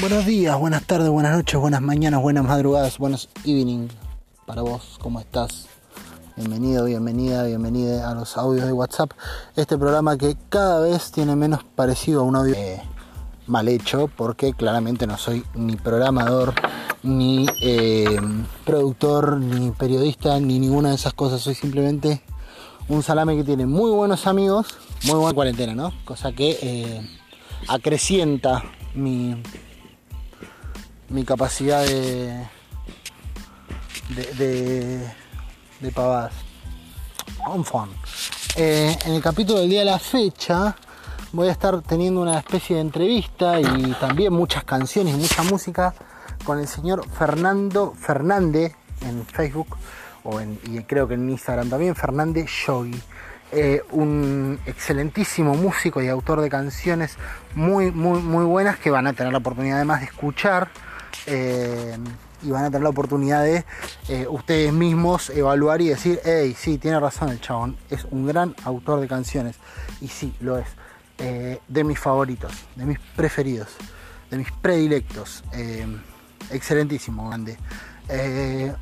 Buenos días, buenas tardes, buenas noches, buenas mañanas, buenas madrugadas, buenos evening para vos, ¿cómo estás? Bienvenido, bienvenida, bienvenida a los audios de WhatsApp. Este programa que cada vez tiene menos parecido a un audio mal hecho, porque claramente no soy ni programador, ni eh, productor, ni periodista, ni ninguna de esas cosas. Soy simplemente un salame que tiene muy buenos amigos, muy buena cuarentena, ¿no? Cosa que eh, acrecienta mi, mi capacidad de, de, de, de. Eh, en el capítulo del día de la fecha voy a estar teniendo una especie de entrevista y también muchas canciones y mucha música con el señor Fernando Fernández en Facebook o en, y creo que en Instagram también, Fernández Yogi. Eh, un excelentísimo músico y autor de canciones muy, muy, muy buenas que van a tener la oportunidad además de escuchar eh, y van a tener la oportunidad de eh, ustedes mismos evaluar y decir, hey, sí, tiene razón el chabón, es un gran autor de canciones. Y sí, lo es. Eh, de mis favoritos, de mis preferidos, de mis predilectos. Excelentísimo, grande.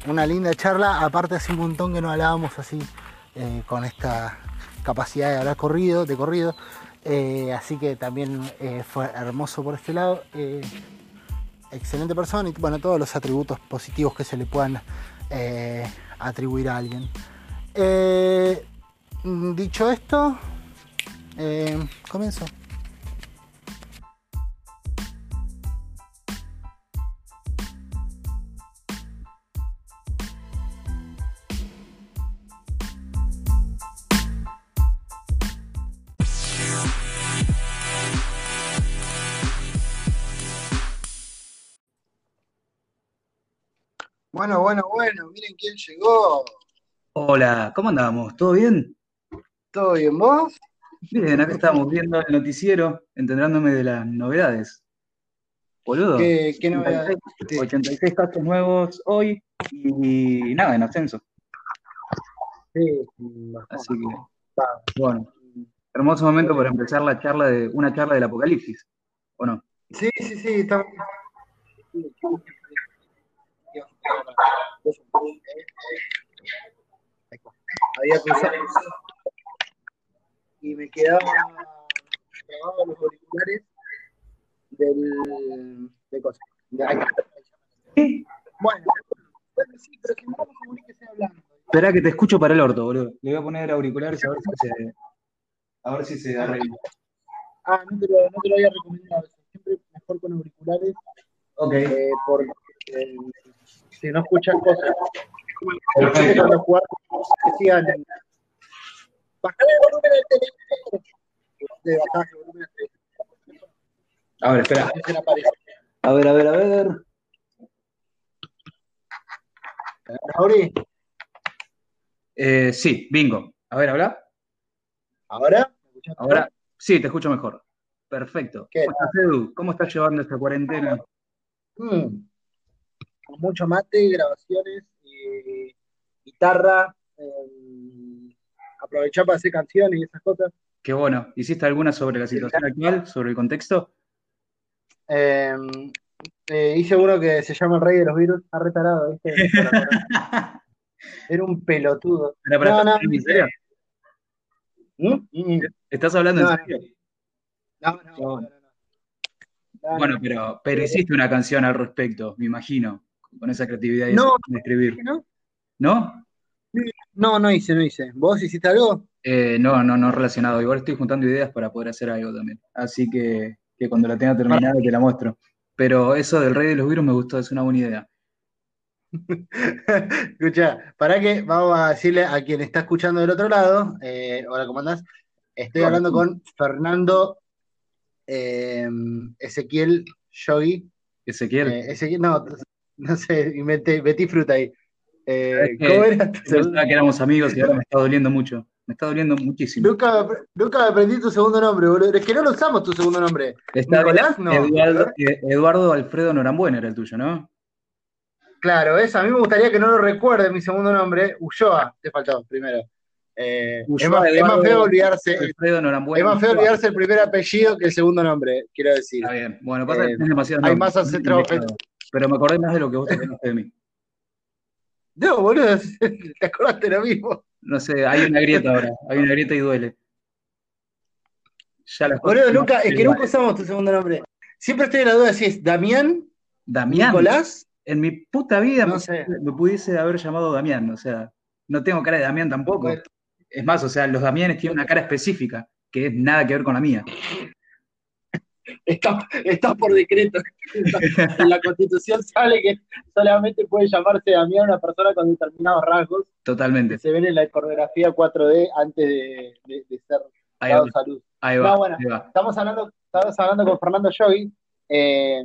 Una linda charla, aparte hace un montón que no hablábamos así con esta capacidad de hablar corrido, de corrido. Así que también fue hermoso por este lado. Excelente persona y bueno, todos los atributos positivos que se le puedan eh, atribuir a alguien. Eh, dicho esto, eh, comienzo. Bueno, bueno, bueno, miren quién llegó. Hola, ¿cómo andamos? ¿Todo bien? ¿Todo bien vos? Bien, acá estamos viendo el noticiero, enterándome de las novedades. Boludo, ¿Qué, qué novedades? 86, 86 casos nuevos hoy y nada, en ascenso. Sí, Así que, bueno, hermoso momento para empezar la charla de, una charla del apocalipsis, ¿o no? sí, sí, sí, estamos. Había cruzado y me quedaba grabado los auriculares del de cosas. De ahí. Bueno, bueno, sí, pero que no vamos a morir que sea hablando. Espera que te escucho para el orto, boludo. Le voy a poner auriculares a ver si se, a ver si se arregla. Ah, no te lo, no te lo había recomendado. Siempre mejor con auriculares Ok, eh, porque eh, si no escuchan cosas. Perfecto. Jugar, decían, el volumen al teléfono. De bajar el volumen al teléfono. a ver, espera. A ver, a ver, a ver. Ahora, Eh, sí, bingo. A ver, habla. ahora. Ahora, sí, te escucho mejor. Perfecto. ¿Qué? ¿Cómo estás, Edu? ¿Cómo estás llevando esta cuarentena? Mm. Con mucho mate, grabaciones, eh, guitarra, eh, aprovechar para hacer canciones y esas cosas. Qué bueno. ¿Hiciste alguna sobre la situación actual, sobre el contexto? Eh, eh, hice uno que se llama El Rey de los Virus, está retarado, ¿viste? Era un pelotudo. Espera, espera, No, no, ¿estás hablando en serio? ¿Mm? Mm. ¿Estás hablando No, en no. serio? No, no, no, no, no. No, Bueno, no. pero, pero hiciste una canción al respecto, me imagino, con esa creatividad y No. de escribir. ¿No? ¿No? No, no hice, no hice. ¿Vos hiciste algo? Eh, no, no, no relacionado. Igual estoy juntando ideas para poder hacer algo también. Así que, que cuando la tenga terminada te la muestro. Pero eso del rey de los virus me gustó, es una buena idea. Escucha, para que vamos a decirle a quien está escuchando del otro lado, eh, hola, ¿cómo andás? Estoy hablando con Fernando eh, Ezequiel Yogi. Ezequiel. Eh, Ezequiel, no, no sé, inventé, metí fruta ahí. Eh. ¿cómo era? Pensaba que éramos amigos y ahora me está doliendo mucho. Me está doliendo muchísimo. Nunca, nunca me aprendí tu segundo nombre, boludo. Es que no lo usamos tu segundo nombre. Está Nicolás, no. Eduardo, eh, Eduardo Alfredo Norambuena era el tuyo, ¿no? Claro, eso. A mí me gustaría que no lo recuerde mi segundo nombre. Ulloa, te faltó primero. Eh, es, más, feo olvidarse. es más feo olvidarse el primer apellido que el segundo nombre, quiero decir. Está bien. Bueno, pasa que eh, demasiado. Hay más ancestros. Pero me acordé más de lo que vos te acordaste de mí. No, boludo, te acordaste lo mismo. No sé, hay una grieta ahora. Hay una grieta y duele. Ya boludo, nunca, es que nunca usamos tu segundo nombre. Siempre estoy en la duda si es Damián. Damián. Nicolás. En mi puta vida me, me, pudiese haber llamado Damián, o sea, no tengo cara de Damián tampoco. Es más, o sea, los Damianes tienen una cara específica, que es nada que ver con la mía. Está, está por decreto. En la constitución sale que solamente puede llamarse Damián una persona con determinados rasgos. Totalmente. se ven en la coreografía 4D antes de, ser dado salud. Ahí va, bueno, Estamos, hablando, estamos hablando con Fernando Joy, eh,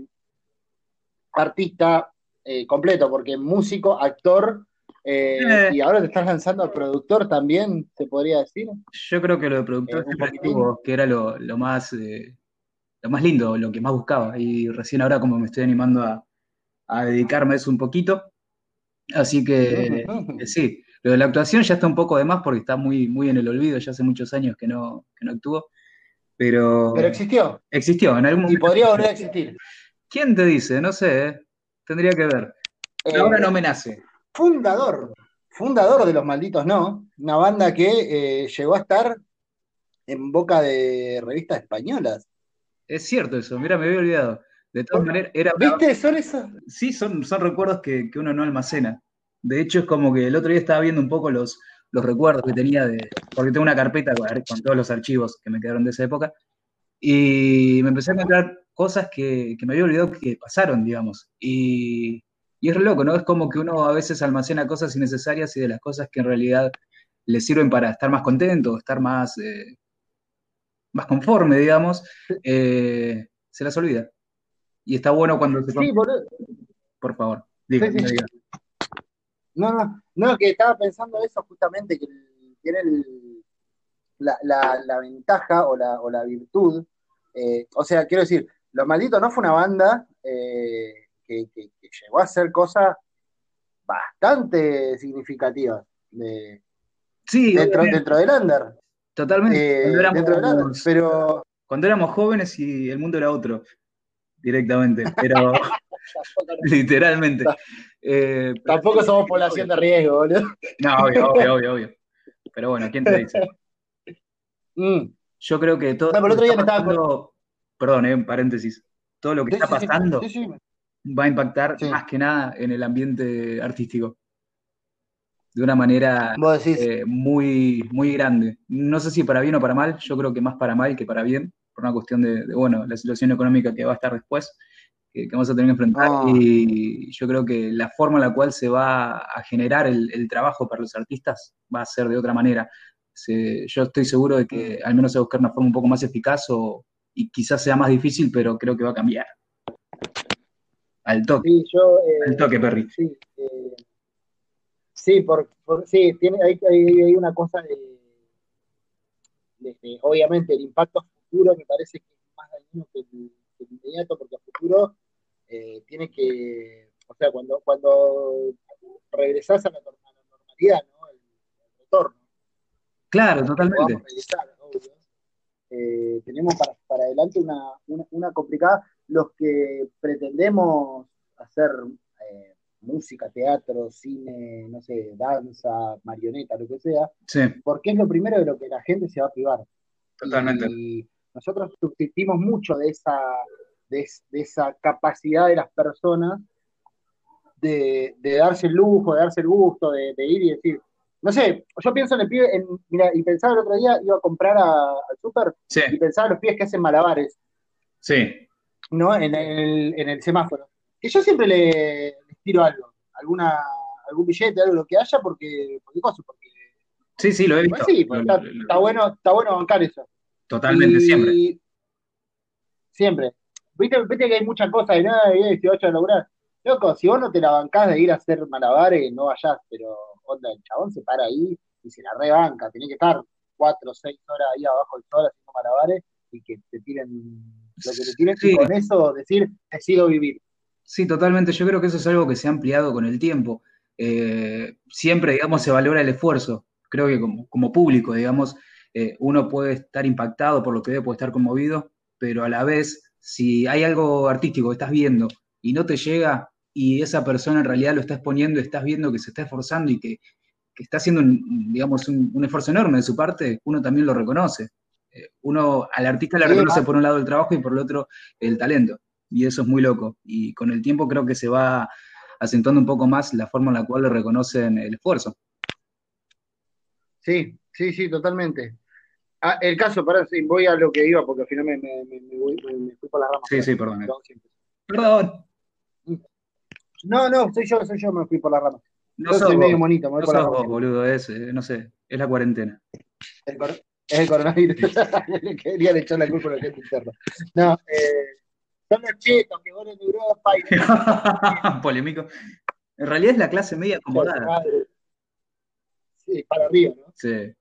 artista eh, completo, porque músico, actor, eh. Y ahora te estás lanzando a productor también, se podría decir. Yo creo que lo de productor que era lo, más lo más lindo, lo que más buscaba. Y recién ahora como me estoy animando a, dedicarme a eso un poquito. Así que sí, lo de la actuación ya está un poco de más porque está muy, muy en el olvido, ya hace muchos años que no, que no actúo. Pero, pero existió. Existió, en algún Y podría volver a existir. ¿Quién te dice? No sé, tendría que ver. ahora no me nace fundador, fundador de Los Malditos No, una banda que eh, llegó a estar en boca de revistas españolas. Es cierto eso, mira, me había olvidado. De todas maneras, era. ¿Viste? ¿Son esos? Sí, son, son recuerdos que, uno no almacena. De hecho, es como que el otro día estaba viendo un poco los, los recuerdos que tenía de. Porque tengo una carpeta con, todos los archivos que me quedaron de esa época. Y me empecé a encontrar cosas que, que me había olvidado que pasaron, digamos. Y y es re loco, ¿no? Es como que uno a veces almacena cosas innecesarias y de las cosas que en realidad le sirven para estar más contento, estar más, eh, más conforme, digamos, eh, se las olvida. Y está bueno cuando se... Sí, por... por favor, dígame. No, no, no, que estaba pensando eso justamente, que tiene la, ventaja o la, o la virtud. Eh, o sea, quiero decir, Los Malditos no fue una banda que, llegó a hacer cosas bastante significativas de, sí, dentro, dentro del under. Totalmente. Eh, dentro del under, pero... Cuando éramos jóvenes y el mundo era otro, directamente, pero literalmente. Eh, Tampoco somos población de riesgo, boludo. No, obvio, obvio, obvio, obvio. Pero bueno, ¿quién te dice? Mm. Yo creo que todo. No, el otro día me estaba. Perdón, eh, paréntesis. Todo lo que está pasando va a impactar más que nada en el ambiente artístico. De una manera eh, muy, muy grande. No sé si para bien o para mal, yo creo que más para mal que para bien, por una cuestión de, bueno, la situación económica que va a estar después, que, vamos a tener que enfrentar. Ah. Y yo creo que la forma en la cual se va a generar el, trabajo para los artistas va a ser de otra manera. yo estoy seguro de que al menos se va a buscar una forma un poco más eficaz o, y quizás sea más difícil, pero creo que va a cambiar. Al toque. Sí, yo, eh, al toque, Perry. Sí, eh, sí, por, sí tiene, hay, hay, una cosa de, obviamente, el impacto futuro me parece que es más dañino que el, inmediato, porque a futuro eh, tiene que, o sea, cuando, cuando regresás a la, normalidad, ¿no? El, retorno. Claro, totalmente. tenemos para, para adelante una, una, una complicada los que pretendemos hacer eh, música, teatro, cine, no sé, danza, marioneta, lo que sea, porque es lo primero de lo que la gente se va a privar. Totalmente. Y nosotros subsistimos mucho de esa, de, esa capacidad de las personas de, darse el lujo, de darse el gusto, de, ir y decir, no sé, yo pienso en el pie, en, mira, y pensaba el otro día, iba a comprar al súper y pensaba en los pies que hacen malabares. Sí. ¿no? En el, en el semáforo. Que yo siempre le, tiro algo, alguna, algún billete, algo lo que haya, porque, porque porque Sí, sí, lo he visto. sí, está, bueno, está bueno bancar eso. Totalmente, siempre. Siempre. Viste, viste que hay muchas cosas de nada de 18 de lograr. Loco, si vos no te la bancás de ir a hacer malabares, no vayas, pero onda, el chabón se para ahí y se la rebanca. Tiene que estar cuatro o seis horas ahí abajo del sol haciendo malabares y que te tiren lo que te tienes que con eso decir, decido vivir. Sí, totalmente. Yo creo que eso es algo que se ha ampliado con el tiempo. Eh, siempre, digamos, se valora el esfuerzo. creo que como, público, digamos, eh, uno puede estar impactado por lo que ve, puede estar conmovido, pero a la vez, si hay algo artístico que estás viendo y no te llega y esa persona en realidad lo está exponiendo y estás viendo que se está esforzando y que, está haciendo, un, digamos, un, esfuerzo enorme de su parte, uno también lo reconoce. Eh, uno al artista le reconoce por un lado el trabajo y por el otro el talento. Y eso es muy loco. Y con el tiempo creo que se va acentuando un poco más la forma en la cual le reconocen el esfuerzo. Sí, sí, sí, totalmente. Ah, el caso, para sí, voy a lo que iba porque al final me, me, me, me fui por las ramas. Sí, sí, perdón. Perdón. No, no, soy yo, soy yo, me fui por la rama. No yo soy medio monito, me voy no por la rama. Vos, boludo, es, eh, no sé, es la cuarentena. El es el coronavirus. Querían echar la culpa a la gente interna. No, eh, son los chetos que van en Europa y... Polémico. En realidad es la clase media acomodada. Sí, para arriba, ¿no? Sí.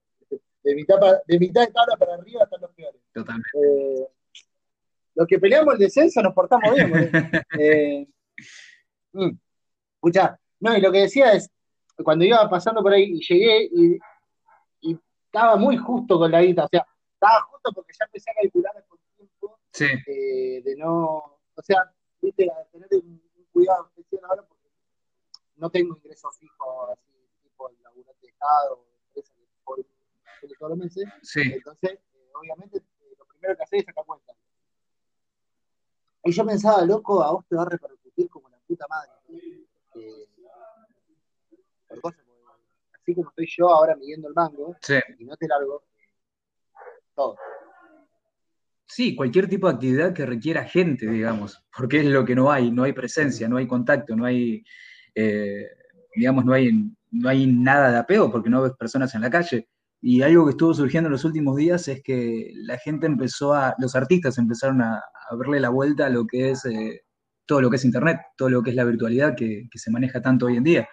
De mitad, de mitad de tabla para arriba están los peores. Totalmente. Eh, los que peleamos el descenso nos portamos bien. eh, Mm. Escucha, no, y lo que decía es, cuando iba pasando por ahí y llegué y, estaba muy justo con la guita, o sea, estaba justo porque ya empecé a calcular sí. eh, de no, o sea, viste, a tener un, cuidado especial ahora porque no tengo ingresos fijos así, tipo el laburante de Estado, empresa que por todos los meses. Sí. Entonces, eh, obviamente, eh, lo primero que hacer es sacar cuenta. Y yo pensaba, loco, a vos te va a repercutir como puta madre. Eh, así como estoy yo ahora midiendo el mango, y no te largo, todo. Sí, cualquier tipo de actividad que requiera gente, digamos, porque es lo que no hay, no hay presencia, no hay contacto, no hay, eh, digamos, no hay, no hay nada de apego porque no ves personas en la calle. Y algo que estuvo surgiendo en los últimos días es que la gente empezó a, los artistas empezaron a, verle la vuelta a lo que es eh, todo lo que es Internet, todo lo que es la virtualidad que, se maneja tanto hoy en día.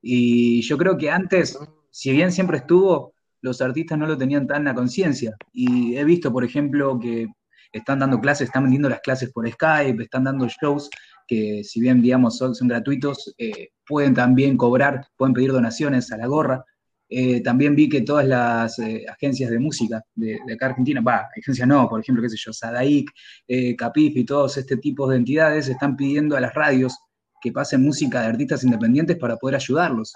Y yo creo que antes, si bien siempre estuvo, los artistas no lo tenían tan a conciencia. Y he visto, por ejemplo, que están dando clases, están vendiendo las clases por Skype, están dando shows que si bien, digamos, son, gratuitos, eh, pueden también cobrar, pueden pedir donaciones a la gorra. Eh, también vi que todas las eh, agencias de música de, acá Argentina, va, agencias no, por ejemplo, qué sé yo, Sadaic, Capif y todos este tipo de entidades están pidiendo a las radios que pasen música de artistas independientes para poder ayudarlos.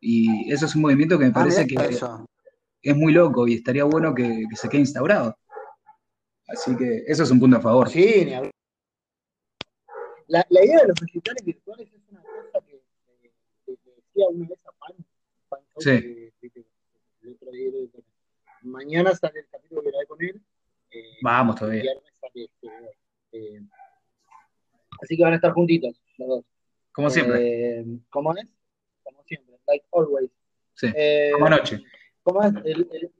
Y eso es un movimiento que me ah, parece que es muy loco y estaría bueno que, se quede instaurado. Así que eso es un punto a favor. Sí, ni la, la idea de los recitales virtuales es una cosa que, decía una vez a Pan Sí. mañana sale el capítulo que grabé con él. Eh, Vamos todavía. Sale este, eh, así que van a estar juntitos los dos. Como siempre. Eh, ¿Cómo es? Como siempre, like always. Sí. como anoche. ¿Cómo es? El, el,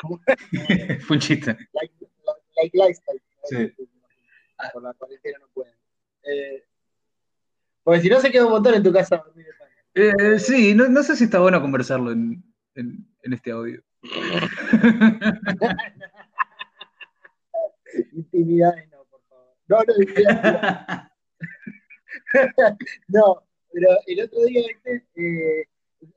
¿cómo? Fue un chiste. Like, like lifestyle. Sí. Por la cuarentena no pueden. porque si no se queda un montón en tu casa dormir. Eh, sí, no, no, sé si está bueno conversarlo en, en, en este audio. Intimidades no, por favor. No, no, intimidades no. pero el otro día, ¿viste? Eh,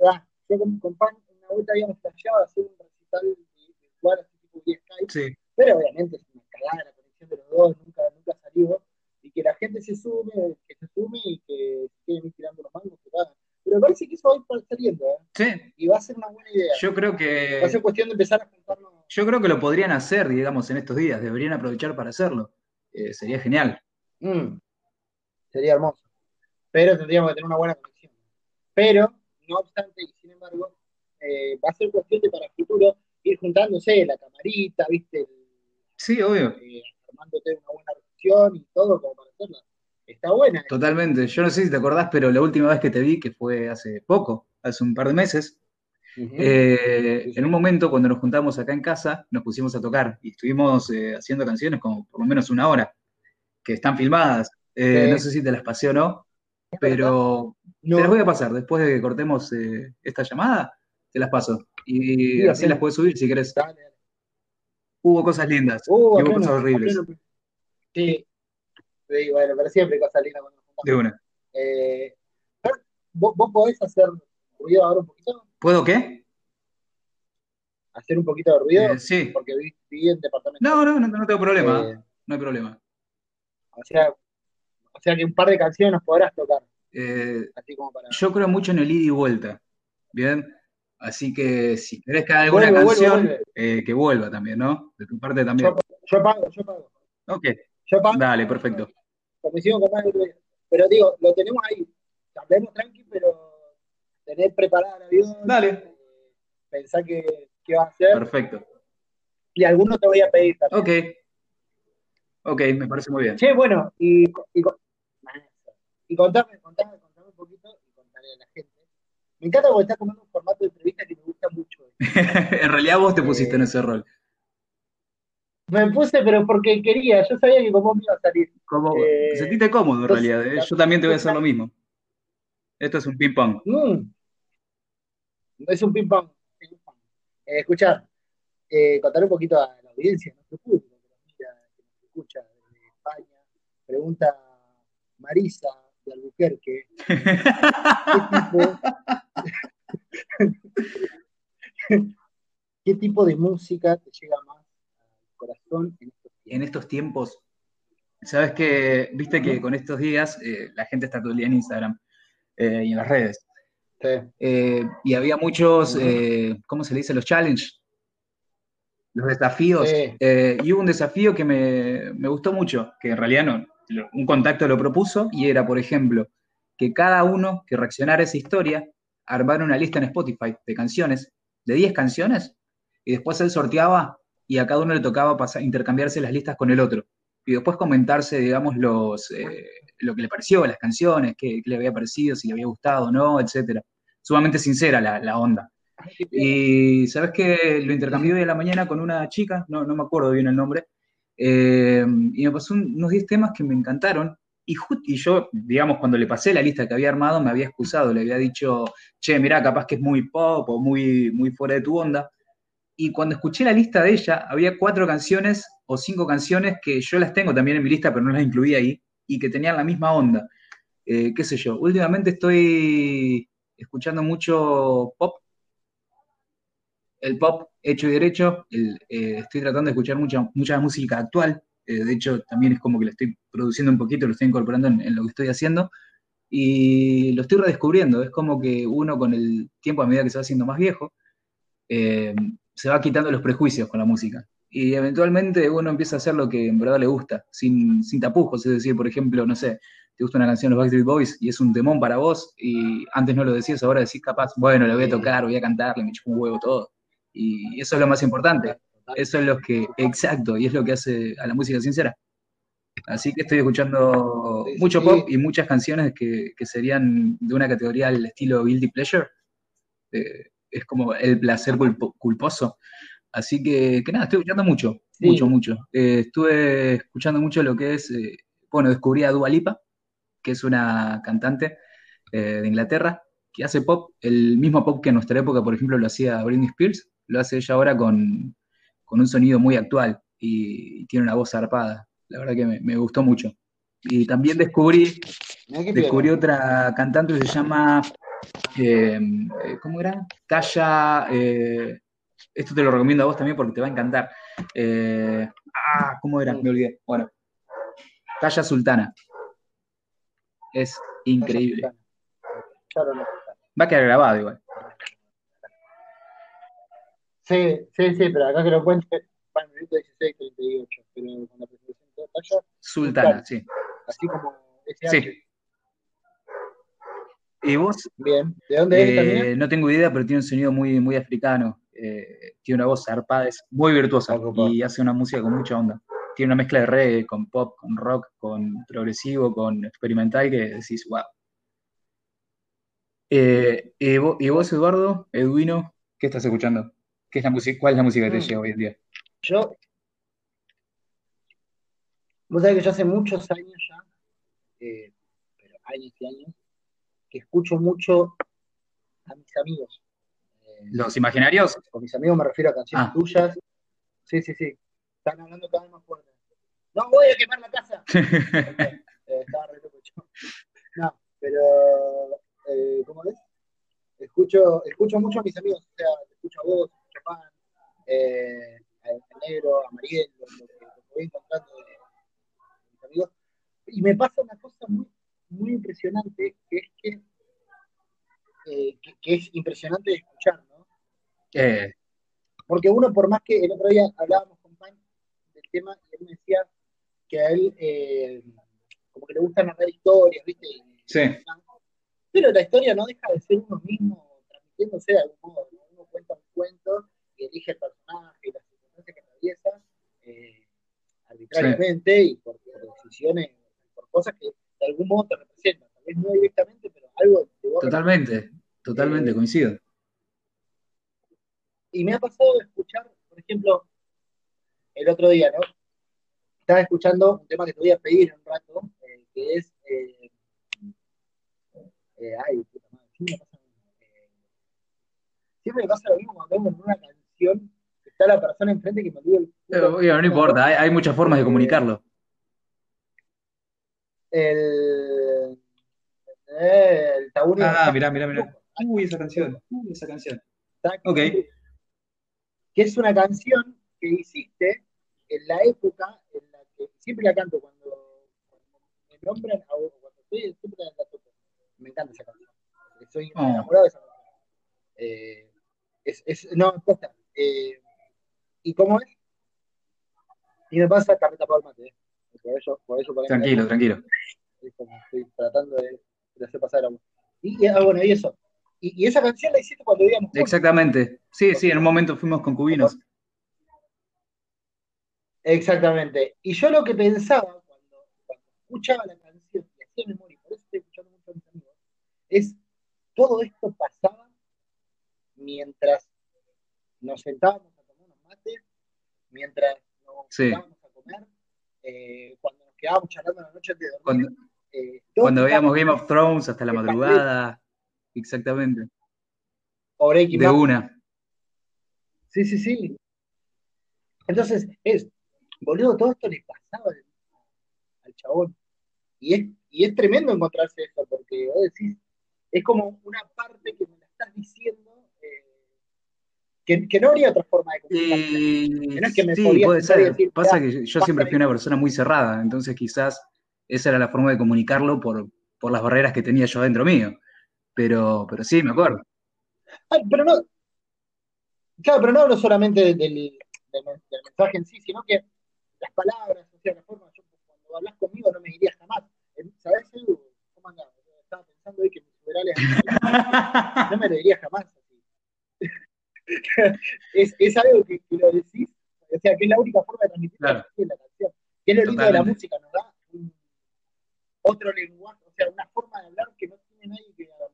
ah, yo con, con Pan una vuelta habíamos a hacer un recital virtual así tipo vía Skype. Sí. Pero obviamente es una cagada la conexión de los dos, nunca, nunca salió. Y que la gente se sume, que se sume y que queden ir tirando los mangos, que hagan pero parece que eso va a ir saliendo, ¿eh? Sí. Y va a ser una buena idea. Yo creo que. Va a ser cuestión de empezar a juntarnos. Yo creo que lo podrían hacer, digamos, en estos días. Deberían aprovechar para hacerlo. Eh, sería genial. Mm. Sería hermoso. Pero tendríamos que tener una buena conexión. Pero, no obstante, y sin embargo, eh, va a ser cuestión de para el futuro ir juntándose la camarita, ¿viste? Sí, obvio. Eh, armándote una buena reacción y todo como para hacerla está buena. Totalmente. Yo no sé si te acordás, pero la última vez que te vi, que fue hace poco, hace un par de meses, eh, en un momento cuando nos juntamos acá en casa, nos pusimos a tocar y estuvimos eh, haciendo canciones como por lo menos una hora, que están filmadas. Eh, no sé si te las pasé o no, pero te las voy a pasar. Después de que cortemos esta llamada, te las paso. Y así las puedes subir si querés. Hubo cosas lindas y hubo cosas horribles. Sí, Sí, bueno, pero siempre cosas lindas cuando nos De una. Eh, ¿vos, ¿Vos podés hacer ruido ahora un poquito? ¿Puedo qué? hacer un poquito de ruido? Eh, sí. Porque viví en departamento. No, no, no, tengo problema. Eh, no hay problema. O sea, o sea que un par de canciones nos podrás tocar. Eh, yo creo mucho en el ida y vuelta. Bien. Así que si querés que haga alguna canción, que vuelva también, ¿no? De tu parte también. Yo, pago, yo pago. Ok. Yo pago. Dale, perfecto. Comisión Pero digo, lo tenemos ahí. Hablemos tranqui, pero tener preparada el avión. Dale. pensá que va a hacer. Perfecto. Y alguno te voy a pedir también. Ok. Ok, me parece muy bien. Sí, bueno, y, y, y contame, contame, contame un poquito y contaré a la gente. Me encanta porque estás comiendo un formato de entrevista que me gusta mucho. en realidad vos te pusiste en ese rol. Me puse, pero porque quería, yo sabía que cómo me iba a salir. Como, eh, sentiste cómodo en realidad, ¿eh? yo también te voy a hacer lo mismo. Esto es un ping-pong. Mm. Es un ping-pong. Eh, escuchar, eh, contar un poquito a la audiencia, nuestro público que nos mira, que nos escucha desde España. Pregunta Marisa de Albuquerque. ¿Qué tipo, de música te llega más al corazón en estos tiempos? Sabes que, viste que con estos días eh, la gente está todo el día en Instagram y en las redes. Eh, y había muchos, eh, ¿cómo se le dice? Los challenges, los desafíos. Eh, y hubo un desafío que me, me, gustó mucho, que en realidad no, un contacto lo propuso y era, por ejemplo, que cada uno que reaccionara a esa historia armara una lista en Spotify de canciones, de 10 canciones, y después él sorteaba y a cada uno le tocaba pasar, intercambiarse las listas con el otro. Y después comentarse, digamos, los, lo que le pareció, las canciones, qué, le había parecido, si le había gustado o no, etcétera. Sumamente sincera la, onda. Y sabes que lo intercambié hoy a la mañana con una chica, no, no me acuerdo bien el nombre, eh, y me pasó unos 10 temas que me encantaron. Y, yo, digamos, cuando le pasé la lista que había armado, me había excusado, le había dicho, che, mira, capaz que es muy pop o muy, muy fuera de tu onda. Y cuando escuché la lista de ella, había cuatro canciones o cinco canciones que yo las tengo también en mi lista, pero no las incluí ahí y que tenían la misma onda. Eh, qué sé yo, últimamente estoy escuchando mucho pop, el pop hecho y derecho, eh, estoy tratando de escuchar mucha, mucha música actual, eh, de hecho también es como que lo estoy produciendo un poquito, lo estoy incorporando en, lo que estoy haciendo, y lo estoy redescubriendo, es como que uno con el tiempo a medida que se va haciendo más viejo, se va quitando los prejuicios con la música y eventualmente uno empieza a hacer lo que en verdad le gusta, sin, sin tapujos, es decir, por ejemplo, no sé, te gusta una canción de los Backstreet Boys y es un temón para vos y antes no lo decías, ahora decís capaz, bueno, le voy a tocar, voy a cantarle, me chupo un huevo todo. Y eso es lo más importante, eso es lo que, exacto, y es lo que hace a la música sincera. Así que estoy escuchando mucho pop y muchas canciones que, que serían de una categoría al estilo Guilty Pleasure. Eh, es como el placer culposo. Así que, que nada, estoy escuchando mucho, mucho, mucho. Eh, estuve escuchando mucho lo que es, eh, bueno, descubrí a Dua Lipa, que es una cantante de Inglaterra, que hace pop, el mismo pop que en nuestra época, por ejemplo, lo hacía Britney Spears, lo hace ella ahora con, un sonido muy actual y, tiene una voz zarpada. La verdad que me, gustó mucho. Y también descubrí, descubrí otra cantante que se llama, ¿cómo era? Taya esto te lo recomiendo a vos también porque te va a encantar. Eh, ah, ¿cómo era? Me olvidé. Bueno, Talla Sultana. Es increíble. Va a quedar grabado igual. Sí, sí, sí, pero acá que lo cuente, va en minuto 16, 38, pero con la presentación de Talla. Sultana, sí. Así como ese año. Sí. ¿Y vos? Bien. ¿De dónde es también? Eh, no tengo idea, pero tiene un sonido muy, muy africano. Eh, tiene una voz zarpada, es muy virtuosa y hace una música con mucha onda. Tiene una mezcla de reggae con pop, con rock, con progresivo, con experimental que decís, wow. Eh, y, vos, Eduardo, Edwino, qué estás escuchando? ¿Qué es la música, ¿Cuál es la música que te mm. llega hoy en día? Yo, vos sabés que yo hace muchos años ya, eh, pero años y años, que escucho mucho a mis amigos. ¿Los imaginarios? Con mis amigos me refiero a canciones ah. tuyas. Sí, sí, sí. Están hablando cada vez más fuerte. ¡No voy a quemar la casa! Eh, estaba re loco yo. No, pero. Eh, ¿Cómo es? Escucho, escucho mucho a mis amigos. O sea, escucho a vos, escucho a Pan, ahí lo, lo, que voy encontrando de, mis amigos. Y me pasa una cosa muy, muy impresionante, que es que, eh, que, es impresionante de escuchar, ¿no? Eh. Porque uno, por más que el otro día hablábamos con Pan del tema, y él me decía que a él eh, como que le gusta narrar historias, ¿viste? Sí. Pero la historia no deja de ser uno mismo transmitiéndose de algún modo. Uno cuenta un cuento y elige el personaje y las circunstancias que atraviesa eh, arbitrariamente y por, decisiones, por cosas que de algún modo te representan. Tal vez no directamente, pero algo te Totalmente, totalmente, eh, coincido. Y me ha pasado de escuchar, por ejemplo, el otro día, ¿no? Estaba escuchando un tema que te voy a pedir un rato, eh, que es. Ay, puta madre, siempre me, siempre me pasa lo mismo cuando en una canción que está la persona enfrente que me olvido el. no importa, hay, hay, muchas formas de comunicarlo. El. El Tauri. Ah, mirá, mirá, mirá. Uy, esa canción. Uy, esa canción. Ok. Que es una canción que hiciste en la época en la que siempre la canto cuando, me nombran, o cuando estoy, siempre la toco. Me encanta esa canción. Soy oh. enamorado de esa canción. Eh, es, es, no. Eh, ¿Y cómo es? Y me pasa carreta por el mate. Eh. Por eso, por eso, tranquilo, tranquilo. Estoy tratando de, de hacer pasar a y, y, ah, bueno, y eso. Y, y, esa canción la hiciste cuando vivíamos. Exactamente. Sí, sí, en un momento fuimos concubinos. Exactamente. Y yo lo que pensaba cuando, escuchaba la canción y hacía memoria, por eso estoy escuchando mucho a mis amigos, es todo esto pasaba mientras nos sentábamos a tomar unos mates, mientras nos sentábamos a comer, eh, cuando nos quedábamos charlando la noche de dormir. Cuando, eh, cuando veíamos Game of Thrones hasta la madrugada. Exactamente. de una. Sí, sí, sí. Entonces, es boludo, todo esto le pasaba al, chabón. Y es, y es tremendo encontrarse esto, porque vos decís, es como una parte que me la estás diciendo, eh, que, no habría otra forma de comunicarse. Eh, sí, puede ser. Pasa que yo siempre fui una persona muy cerrada, entonces quizás esa era la forma de comunicarlo por, por las barreras que tenía yo dentro mío. Pero, pero sí, me acuerdo. pero no, claro, pero no hablo solamente del, del mensaje en sí, sino que las palabras, o sea, la forma, yo cuando hablas conmigo no me dirías jamás. ¿Sabes, Edu? ¿Cómo andás? Estaba pensando hoy que mis funerales no me lo diría jamás es, es algo que, lo decís, o sea, que es la única forma de transmitir la canción. Que es lo lindo de la música, nos da un, otro lenguaje, o sea, una forma de hablar que no tiene nadie que haga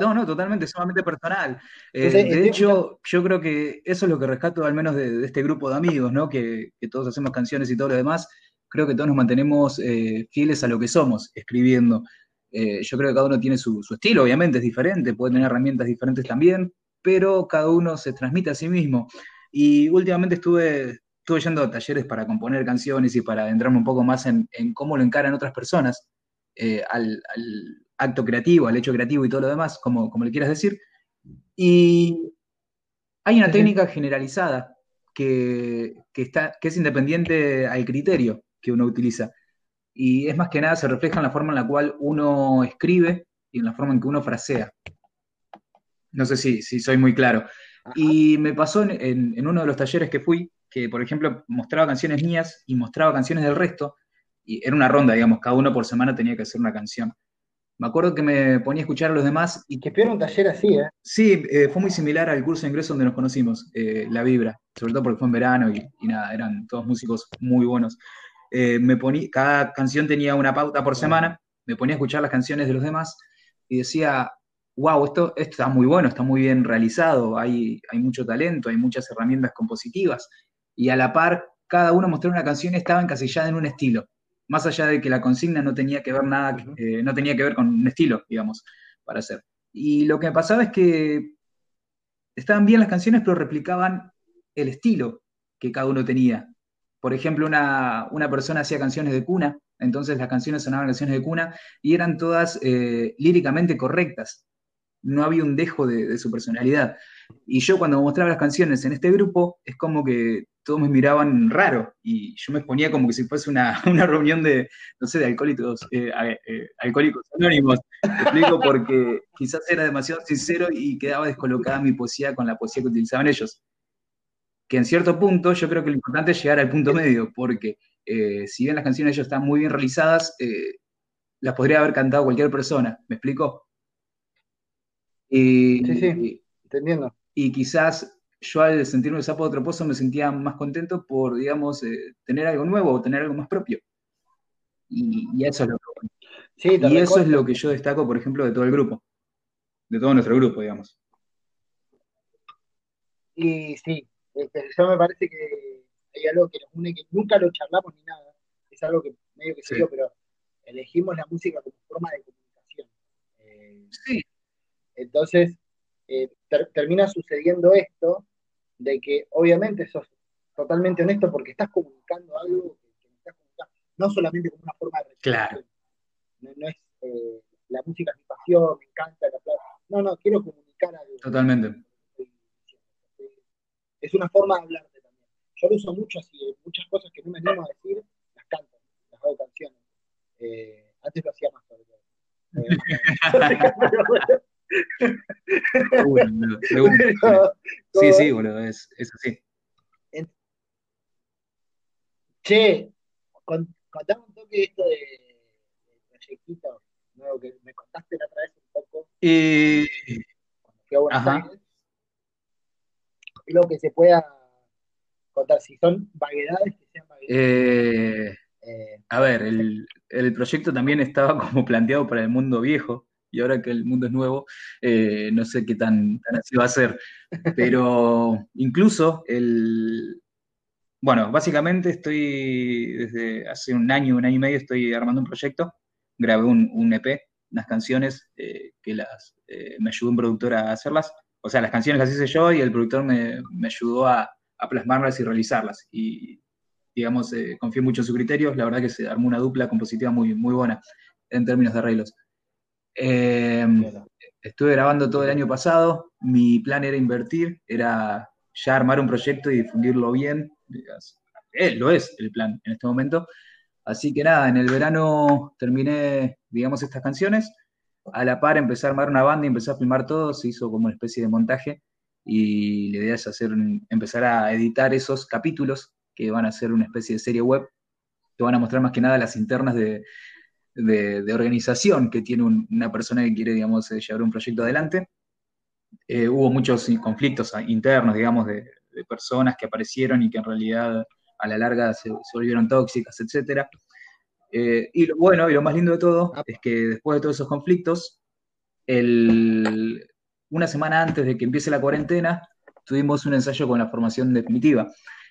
no, no, totalmente, sumamente personal. Eh, de hecho, yo creo que eso es lo que rescato al menos de, este grupo de amigos, ¿no? Que, todos hacemos canciones y todo lo demás. Creo que todos nos mantenemos eh, fieles a lo que somos, escribiendo. Eh, yo creo que cada uno tiene su, estilo, obviamente es diferente, puede tener herramientas diferentes también, pero cada uno se transmite a sí mismo. Y últimamente estuve, estuve yendo a talleres para componer canciones y para adentrarme un poco más en, cómo lo encaran otras personas al acto creativo, al hecho creativo y todo lo demás, como, como le quieras decir. Y hay una técnica generalizada que, está, que es independiente al criterio que uno utiliza. Y es más que nada, se refleja en la forma en la cual uno escribe y en la forma en que uno frasea. No sé si, si soy muy claro. Y me pasó en, en, uno de los talleres que fui, que por ejemplo mostraba canciones mías y mostraba canciones del resto, y era una ronda, digamos, cada uno por semana tenía que hacer una canción. Me acuerdo que me ponía a escuchar a los demás. Y que espero un taller así, ¿eh? Sí, eh, fue muy similar al curso de ingreso donde nos conocimos, eh, La Vibra, sobre todo porque fue en verano y, nada, eran todos músicos muy buenos. Eh, me ponía, cada canción tenía una pauta por semana, me ponía a escuchar las canciones de los demás y decía, wow, esto, esto está muy bueno, está muy bien realizado, hay, hay mucho talento, hay muchas herramientas compositivas. Y a la par, cada uno mostraba una canción y estaba encasillada en un estilo más allá de que la consigna no tenía que ver nada, eh, no tenía que ver con un estilo, digamos, para hacer. Y lo que me pasaba es que estaban bien las canciones, pero replicaban el estilo que cada uno tenía. Por ejemplo, una, persona hacía canciones de cuna, entonces las canciones sonaban canciones de cuna y eran todas eh, líricamente correctas. No había un dejo de, de, su personalidad. Y yo cuando mostraba las canciones en este grupo, es como que todos me miraban raro y yo me exponía como que si fuese una, reunión de, no sé, de alcohólicos, eh, eh, alcohólicos anónimos. Te explico porque quizás era demasiado sincero y quedaba descolocada mi poesía con la poesía que utilizaban ellos. Que en cierto punto yo creo que lo importante es llegar al punto medio, porque eh, si bien las canciones ellos están muy bien realizadas, las podría haber cantado cualquier persona. ¿Me explico? Y, sí, sí, entendiendo. Y quizás yo al sentirme sapo de otro pozo me sentía más contento por, digamos, eh, tener algo nuevo o tener algo más propio. Y, eso es lo que, y eso es lo que yo destaco, por ejemplo, de todo el grupo, de todo nuestro grupo, digamos. Y sí, yo me parece que hay algo que nos une, que nunca lo charlamos ni nada, es algo que medio que se dio, pero elegimos la música como forma de comunicación. Eh, sí. Entonces, eh, termina sucediendo esto de que obviamente sos totalmente honesto porque estás comunicando algo que, estás comunicando, no solamente como una forma de Claro. No, es eh, la música es mi pasión, me encanta la plata. No, no, quiero comunicar algo. Totalmente. Es una forma de hablarte también. Yo lo uso mucho así, muchas cosas que no me animo a decir, las canto, las hago canciones. Eh, antes lo hacía más sí, sí, boludo, es, es así. Che, contame un toque esto de, de proyectito nuevo que me contaste la otra vez un poco. Y... Cuando fui a Buenos Aires. Lo que se pueda contar, si son vaguedades que sean vaguedades. Eh, eh, a ver, el, el proyecto también estaba como planteado para el mundo viejo, y ahora que el mundo es nuevo, eh, no sé qué tan, así va a ser. Pero incluso el... Bueno, básicamente estoy desde hace un año, un año y medio, estoy armando un proyecto. Grabé un, EP, unas canciones eh, que las, eh, me ayudó un productor a hacerlas. O sea, las canciones las hice yo y el productor me, ayudó a, plasmarlas y realizarlas. Y, digamos, confié mucho en su criterio. La verdad que se armó una dupla compositiva muy, muy buena en términos de arreglos. Em, estuve grabando todo el año pasado, mi plan era invertir, era ya armar un proyecto y difundirlo bien. Eh, lo es el plan en este momento. Así que nada, en el verano terminé, digamos, estas canciones. A la par empecé a armar una banda y empecé a filmar todo, se hizo como una especie de montaje y la idea es hacer, empezar a editar esos capítulos que van a ser una especie de serie web, que van a mostrar más que nada las internas de, de, organización que tiene una persona que quiere, digamos, eh, llevar un proyecto adelante. Eh, hubo muchos conflictos internos, digamos, de, personas que aparecieron y que en realidad a la larga se, volvieron tóxicas, etc. Eh, y lo bueno y lo más lindo de todo ah. es que después de todos esos conflictos, una semana antes de que empiece la cuarentena, tuvimos un ensayo con la formación definitiva,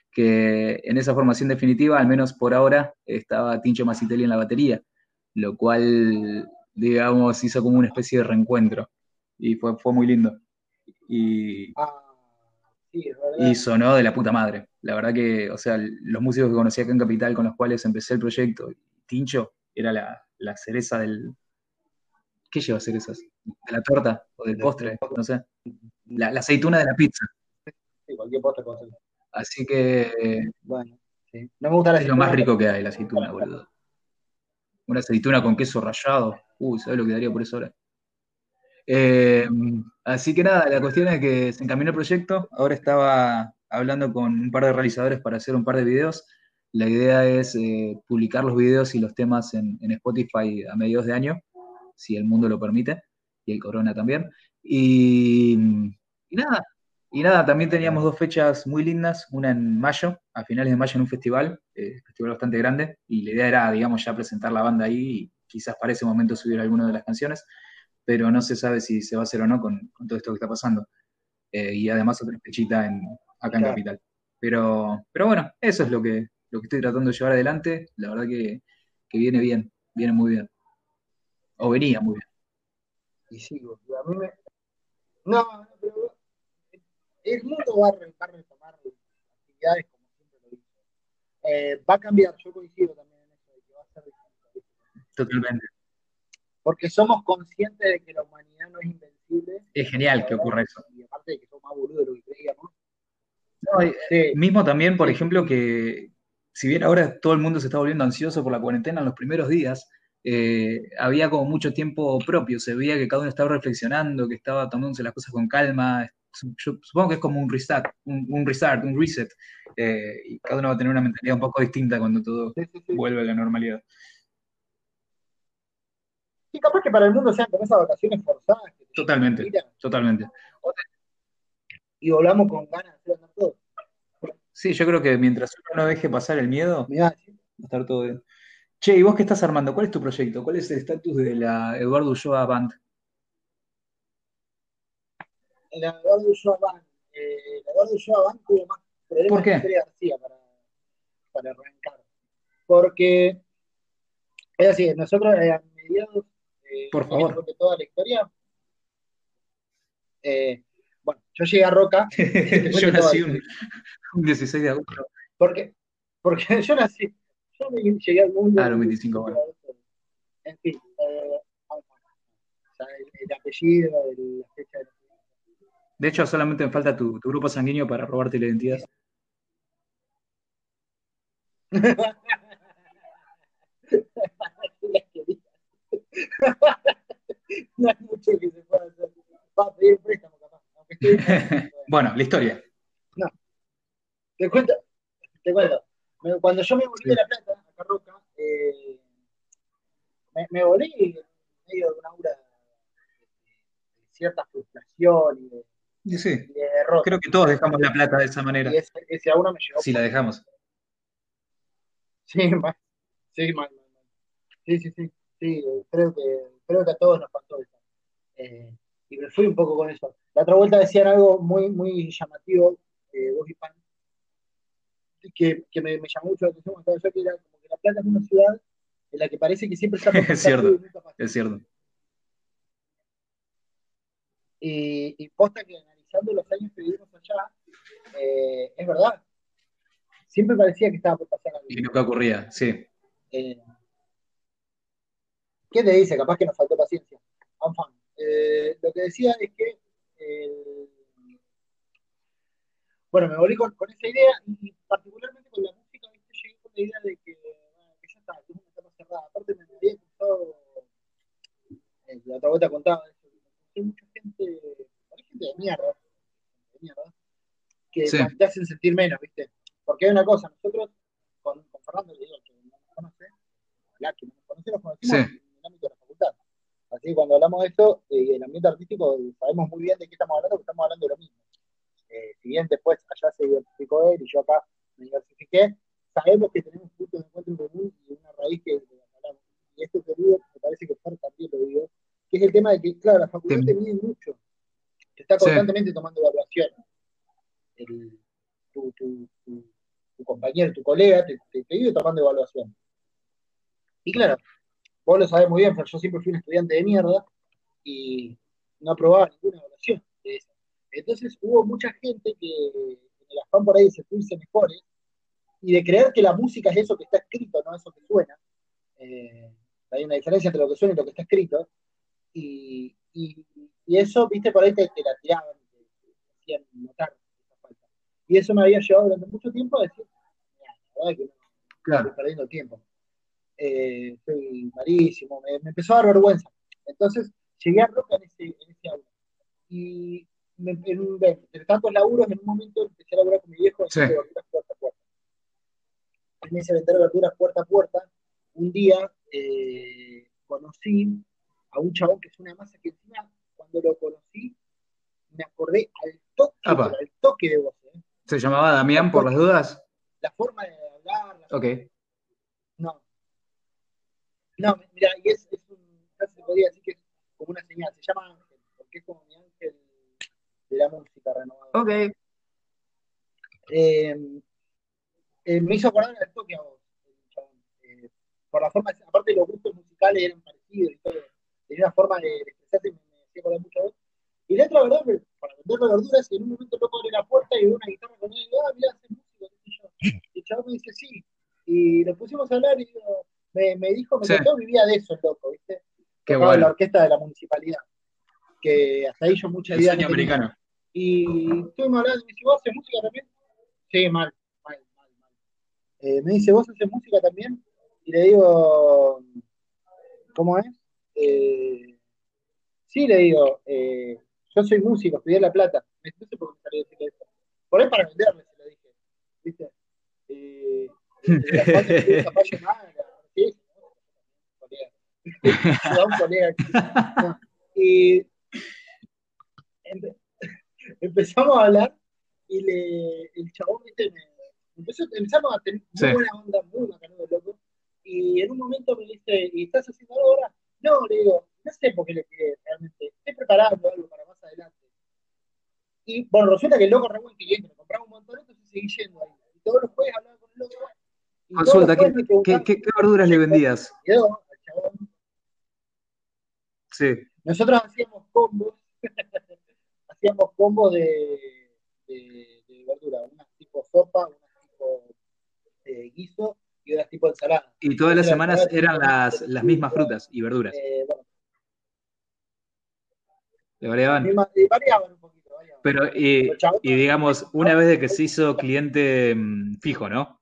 que en esa formación definitiva, al menos por ahora, estaba Tincho Masitelli en la batería lo cual, digamos, hizo como una especie de reencuentro y fue, fue muy lindo. Y, ah, y sonó de la puta madre. La verdad que, o sea, los músicos que conocí acá en Capital con los cuales empecé el proyecto, Tincho era la, cereza del... ¿Qué lleva cerezas? ¿De la torta o del postre? No sé. La, aceituna de la pizza. Sí, cualquier postre Así que... Bueno, sí. No me gusta la Es lo más rico que hay, la aceituna, boludo una aceituna con queso rallado. Uy, ¿sabes lo que daría por eso ahora? Eh, así que nada, la cuestión es que se encaminó el proyecto. Ahora estaba hablando con un par de realizadores para hacer un par de videos. La idea es eh, publicar los videos y los temas en, Spotify a mediados de año, si el mundo lo permite, y el corona también. y nada, y nada, también teníamos dos fechas muy lindas, una en mayo, a finales de mayo en un festival, eh, festival bastante grande, y la idea era, digamos, ya presentar la banda ahí y quizás para ese momento subir alguna de las canciones, pero no se sabe si se va a hacer o no con, todo esto que está pasando. Eh, y además otra fechita en, acá en Capital. Pero, pero bueno, eso es lo que, lo que estoy tratando de llevar adelante. La verdad que, viene bien, viene muy bien. O venía muy bien. Y sigo. A mí me... No, no, pero el mundo va a, retomar actividades como siempre lo hizo. Eh, va a cambiar, yo coincido también en eso, de que va a ser distinto. Totalmente. Porque somos conscientes de que la humanidad no es invencible. Es genial que ocurra eso. Y aparte de que somos más boludos de lo que creíamos. mismo también, por ejemplo, que si bien ahora todo el mundo se está volviendo ansioso por la cuarentena en los primeros días, eh, había como mucho tiempo propio, se veía que cada uno estaba reflexionando, que estaba tomándose las cosas con calma. Supongo que es como un restart, un, restart, un reset, eh, y cada uno va a tener una mentalidad un poco distinta cuando todo vuelve a la normalidad. Y capaz que para el mundo sean como esas vacaciones forzadas. Totalmente, totalmente. Y volvamos con ganas de hacer todo. Sí, yo creo que mientras uno no deje pasar el miedo, va a estar todo bien. Che, ¿y vos qué estás armando? ¿Cuál es tu proyecto? ¿Cuál es el estatus de la Eduardo Ulloa Band? La Eduardo Ulloa Band. Eh, Eduardo Ulloa tuvo más problemas ¿Por qué? García para, para arrancar. Porque es así, nosotros eh, a mediados eh, Por favor. de toda la historia, eh, bueno, yo llegué a Roca. yo nací un, 16 de agosto. Porque, porque yo nací, yo llegué al mundo. Ah, los 25 bueno. En fin, eh, el, apellido, la fecha de De hecho, solamente me falta tu, tu grupo sanguíneo para robarte la identidad. no hay mucho que se pueda hacer. Va a pedir préstamo, capaz. bueno, la historia. No. Te cuento, te cuento. Cuando yo me volví de La Plata, a Carroca, eh, me, me, volví en medio de una aura de, cierta frustración y de, sí. Creo que todos dejamos La Plata de esa manera. Y ese, ese a uno me llegó. Si la dejamos. Sí, mal. Sí, mal, mal, mal. Sí, sí, sí. Sí, creo que, creo que a todos nos pasó eso. Eh, y me fui un poco con eso. La otra vuelta decían algo muy, muy llamativo, eh, vos y Pan, que, que me, me, llamó mucho la atención cuando yo que era como que La Plata es una ciudad en la que parece que siempre está Es cierto, es cierto. Y, y, posta que analizando los años que vivimos allá, eh, es verdad. Siempre parecía que estaba por pasar algo. Y nunca ocurría, sí. Eh, ¿Qué te dice? Capaz que nos faltó paciencia. Eh, lo que decía es que, eh, bueno, me volví con, esa idea y particularmente con la música, ¿viste? llegué con la idea de que, que ya está, que es una etapa cerrada. Aparte me había gustado, eh, la otra vuelta contaba eso, hay mucha gente de mierda, de mierda, que te hacen sentir menos, ¿viste? Porque hay una cosa, nosotros con, con Fernando, que digo, que no nos conoce, la que no nos conoce, nos conocimos. Sí ámbito de la facultad. Así que cuando hablamos de esto, eh, el ambiente artístico, sabemos muy bien de qué estamos hablando, porque estamos hablando de lo mismo. Eh, si bien después allá se diversificó él y yo acá me diversifiqué, sabemos que tenemos puntos de encuentro en común y una raíz que hablamos. Y esto que digo, me parece que Fer también lo digo, que es el tema de que, claro, la facultad te mide mucho, está constantemente tomando evaluación. El, tu, tu, tu, compañero, tu colega, te, te, te vive tomando evaluación. Y claro, vos lo sabés muy bien, pero yo siempre fui un estudiante de mierda y no aprobaba ninguna evaluación de eso. Entonces hubo mucha gente que en el afán por ahí de sentirse mejores y de creer que la música es eso que está escrito, no eso que suena. Eh, hay una diferencia entre lo que suena y lo que está escrito. Y, eso, viste, por ahí te, la tiraban, te, hacían notar esa falta. Y eso me había llevado durante mucho tiempo a decir, la verdad que no, claro. estoy perdiendo tiempo eh, soy malísimo, me, empezó a dar vergüenza. Entonces llegué a Roca en ese, en ese aula. Y me, en, entre tantos laburos, en un momento empecé a laburar con mi viejo en verduras puerta a puerta. Me hice vender verduras puerta a puerta. Un día eh, conocí a un chabón que es una masa que encima, cuando lo conocí, me acordé al toque, al toque de voz. ¿eh? ¿Se llamaba Damián por las dudas? La forma de hablar. ok. No, no, mira, y es, es un, casi se podría decir que es como una señal, se llama ángel, porque es como mi ángel de la música renovada. Ok. Eh, eh, me hizo acordar esto que a vos, eh, por la forma, aparte los gustos musicales eran parecidos y todo, tenía una forma de, expresarse hacía acordar mucho vos. Y la otra verdad, para vender verduras, y en un momento loco abre la puerta y veo una guitarra con él, y digo, ah, mira, hace música, qué sé yo. Y el chaval me dice, sí. Y nos pusimos a hablar y digo, me, me dijo, me sí. contó, vivía de eso el loco, ¿viste? Qué bueno. la orquesta de la municipalidad. Que hasta ahí yo mucha idea. El sueño americano. Y estuvimos hablando, me dice, ¿vos haces música también? Sí, mal, mal, mal, mal. Eh, me dice, ¿vos haces música también? Y le digo, ¿cómo es? Eh, sí, le digo, eh, yo soy músico, estudié La Plata. No sé por qué salí a decirle eso. Por ahí para venderme, se lo dije. ¿Viste? Eh, un colega Y empezamos a hablar y le, el chabón, ¿viste? Me, empezó, empezamos a tener muy buena onda, muy bacano loco. Y en un momento me dice, ¿y estás haciendo algo ahora? No, le digo, no sé por qué le tiré realmente. Estoy preparando algo para más adelante. Y bueno, resulta que el loco re buen cliente, me compraba un montón, entonces seguí yendo ahí. Y todos los jueves hablaba con el loco. Consulta, ¿qué, ¿qué, qué, verduras le vendías? Chabón. Sí. Nosotros hacíamos combos, hacíamos combos de, de, de verdura, unas tipo sopa, unas tipo eh, guiso y unas tipo ensalada. Y todas las semanas eran las, las mismas frutas y verduras. Eh, bueno. ¿Le variaban? variaban un poquito. Variaban. Pero, y, y digamos, una vez de que se hizo cliente mm, fijo, ¿no?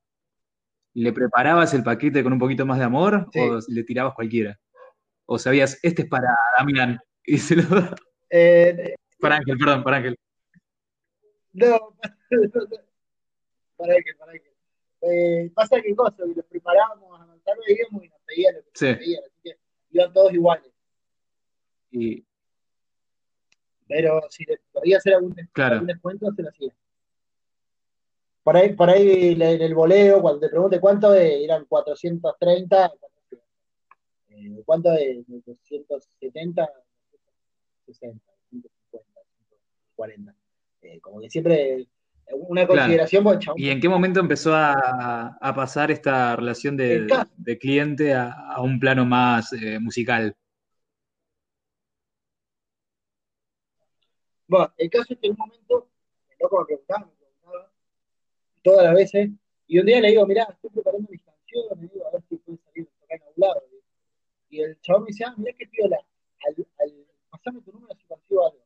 ¿Le preparabas el paquete con un poquito más de amor sí. o le tirabas cualquiera? ¿O sabías, este es para Damián? Y se lo... Eh, para Ángel, perdón, para Ángel. No, para Ángel, para Ángel. Eh, pasa que cosa, que los preparábamos, avanzar veíamos y nos pedían lo que sí. nos pedían, así que iban todos iguales. Y... Pero si les podía hacer algún, claro. algún descuento, se lo hacía. Por ahí, por ahí en el voleo, cuando te pregunte cuánto es, eran 430, eh, ¿cuánto es? 270, 60, 150, 140. Eh, como que siempre una consideración claro. ¿Y en qué momento empezó a, a pasar esta relación de, de cliente a, a, un plano más eh, musical? Bueno, el caso es que en un momento, el loco me preguntaba, me preguntaba todas las veces, y un día le digo, mirá, estoy preparando mis canciones, digo, a ver si puede salir a tocar en algún lado. Y el chabón me dice, ah, mirá qué piola, al, al pasarme tu número si consigo algo.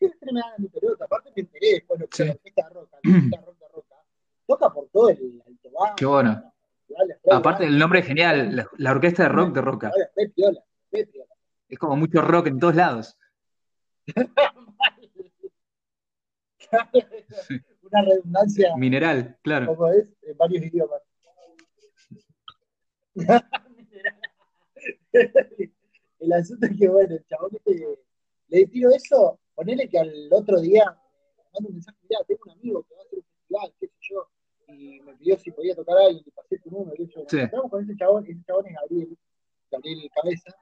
Me dan mi pelota, aparte me enteré después lo que la orquesta roca, la orquesta roca, roca, toca por todo el alto bajo. Qué bueno. Aparte el nombre es genial, la, la orquesta de rock de roca. Es como mucho rock en todos lados. Una redundancia. Mineral, claro. Como es, en varios idiomas. el asunto es que, bueno, el chabón este, le tiro eso, ponele que al otro día me mando un mensaje, mira, tengo un amigo que va a hacer un festival, qué sé yo, y me pidió si podía tocar algo, y pasé tu número, y yo, sí. estamos con ese chabón, ese chabón es Gabriel, Gabriel Cabeza,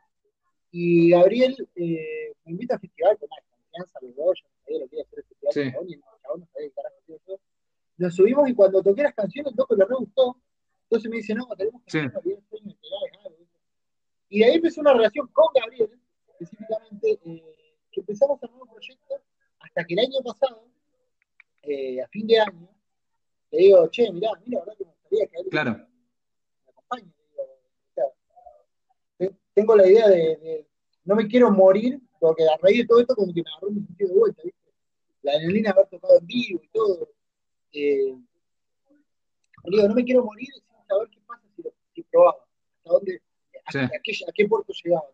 y Gabriel eh, me invita al festival con más confianza, los dos, yo no sabía lo que iba a hacer el festival, sí. chabón, y el chabón no sabía qué carajo hacía yo. Nos subimos y cuando toqué las canciones, el loco le re gustó, entonces me dice, no, tenemos que hacer sí. sueño, algo. Y de ahí empezó una relación con Gabriel, específicamente, eh, empezamos a armar un proyecto hasta que el año pasado, eh, a fin de año, le digo, che, mirá, mira, verdad que me gustaría que alguien claro. me acompañe. Tengo la idea de, de, no me quiero morir, porque a raíz de todo esto como que me agarró un sentido de vuelta, ¿viste? La adrenalina haber tocado en vivo y todo. Eh, digo, no me quiero morir sin saber qué pasa si, lo, si probaba, hasta dónde, a, sí. a, qué, a qué puerto llegaba.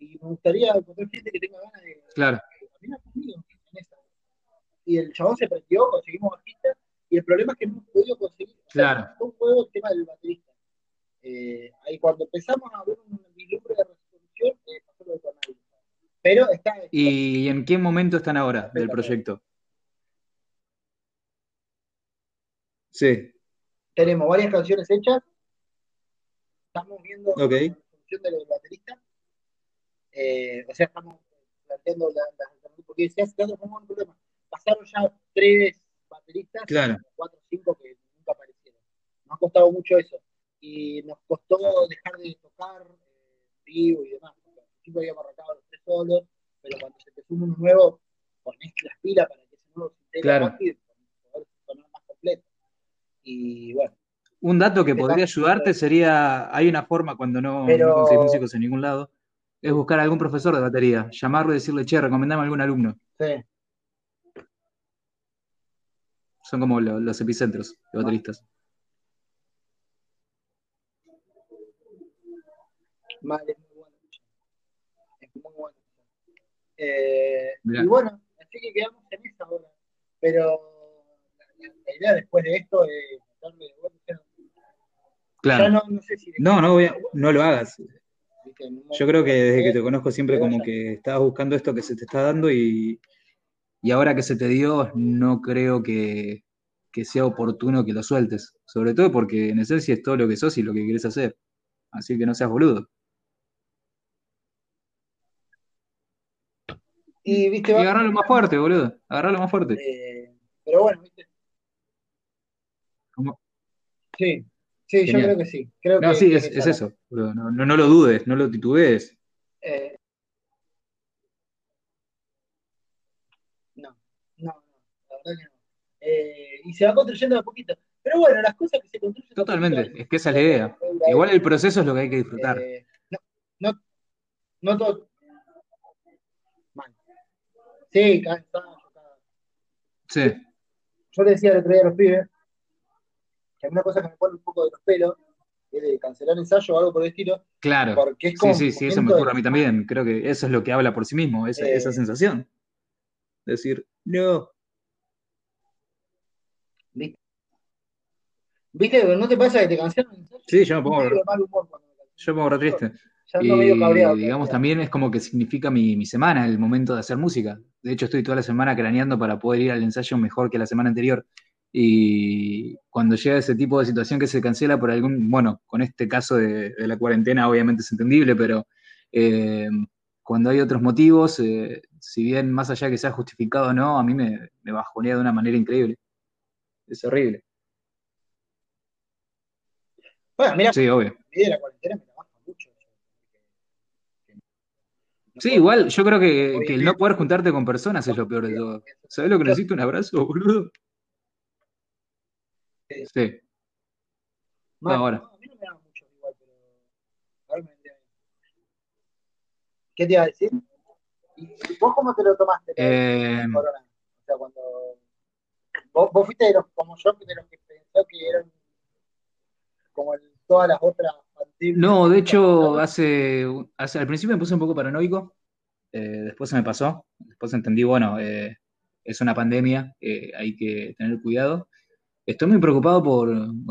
Y me gustaría encontrar gente que tenga ganas de claro. caminar conmigo en esa. Y el chabón se prendió, conseguimos bajistas, y el problema es que no hemos podido conseguir. Claro. O sea, fue un juego el tema del baterista. Eh, ahí cuando empezamos a ver un vislumbre de resolución, eh, pasó lo de Tornado. Pero está, está. ¿Y en qué momento están ahora del proyecto? Sí. Tenemos varias canciones hechas. Estamos viendo okay. la función del baterista. Eh, o sea, estamos planteando la, la, porque se hace tanto como un problema. Pasaron ya tres bateristas, claro. cuatro o cinco que nunca aparecieron. Nos ha costado mucho eso. Y nos costó dejar de tocar eh, vivo y demás. Porque al principio habíamos arrancado los tres solos, pero cuando se te suma uno nuevo, ponés las pilas para que ese nuevo se integre claro. rápido y poder sonar más completo. Y bueno. Un dato que podría ayudarte sería, hay una forma cuando no, pero... no consigues músicos en ningún lado, es buscar a algún profesor de batería, llamarlo y decirle, che, recomendame a algún alumno. Sí. Son como los epicentros de bateristas. Vale, muy bueno. Es muy bueno. Eh, y bueno, así que quedamos en esa hora. Pero la, idea después de esto es darle de vuelta. Claro. no, no, sé si no, no, no lo hagas. Yo creo que desde que te conozco siempre como que estabas buscando esto que se te está dando y, y ahora que se te dio, no creo que, que, sea oportuno que lo sueltes. Sobre todo porque en esencia es todo lo que sos y lo que quieres hacer. Así que no seas boludo. Y, ¿viste, y agarrarlo más fuerte, boludo. Agarrarlo más fuerte. Eh, pero bueno, ¿viste? ¿Cómo? Sí, sí, yo creo que sí. Creo no, sí, es, es eso. No, no, no, lo dudes, no lo titubees. Eh, no, no, no, la verdad que no. Eh, y se va construyendo de a poquito. Pero bueno, las cosas que se construyen. Totalmente, es que esa es la idea. Igual el proceso es lo que hay que disfrutar. Eh, no, todo. Sí, cansado. Sí. Yo le decía el otro día a los pibes que hay una cosa que me pone un poco de los pelos es de cancelar ensayo o algo por el estilo. Claro. Porque es como sí, sí, sí, eso me ocurre a mí también. Creo que eso es lo que habla por sí mismo, esa, eh, esa sensación. Decir, no. ¿Viste? ¿Viste? ¿No te pasa que te cancelan ensayo? Sí, yo me pongo. Yo me pongo triste. y, digamos, también es como que significa mi, mi, semana, el momento de hacer música. De hecho, estoy toda la semana craneando para poder ir al ensayo mejor que la semana anterior. Y cuando llega ese tipo de situación que se cancela por algún, bueno, con este caso de, la cuarentena obviamente es entendible, pero eh, cuando hay otros motivos, eh, si bien más allá que sea justificado o no, a mí me, me bajonea de una manera increíble. Es horrible. Bueno, mira, sí, obvio. la cuarentena me mucho. sí, igual, yo creo que, que, el no poder juntarte con personas es lo peor de todo. ¿Sabes lo que necesito? Un abrazo, boludo. Sí. ahora. a mí no me da mucho igual, pero ahora me ¿Qué te iba a decir? ¿Y vos cómo te lo tomaste? Eh... Corona? O sea, cuando. Vos, vos, fuiste de los, como yo, de los que pensó que eran como el, todas las otras. No, de hecho, hace, hace, al principio me puse un poco paranoico, eh, después se me pasó, después entendí, bueno, eh, es una pandemia, eh, hay que tener cuidado. Estoy muy preocupado por,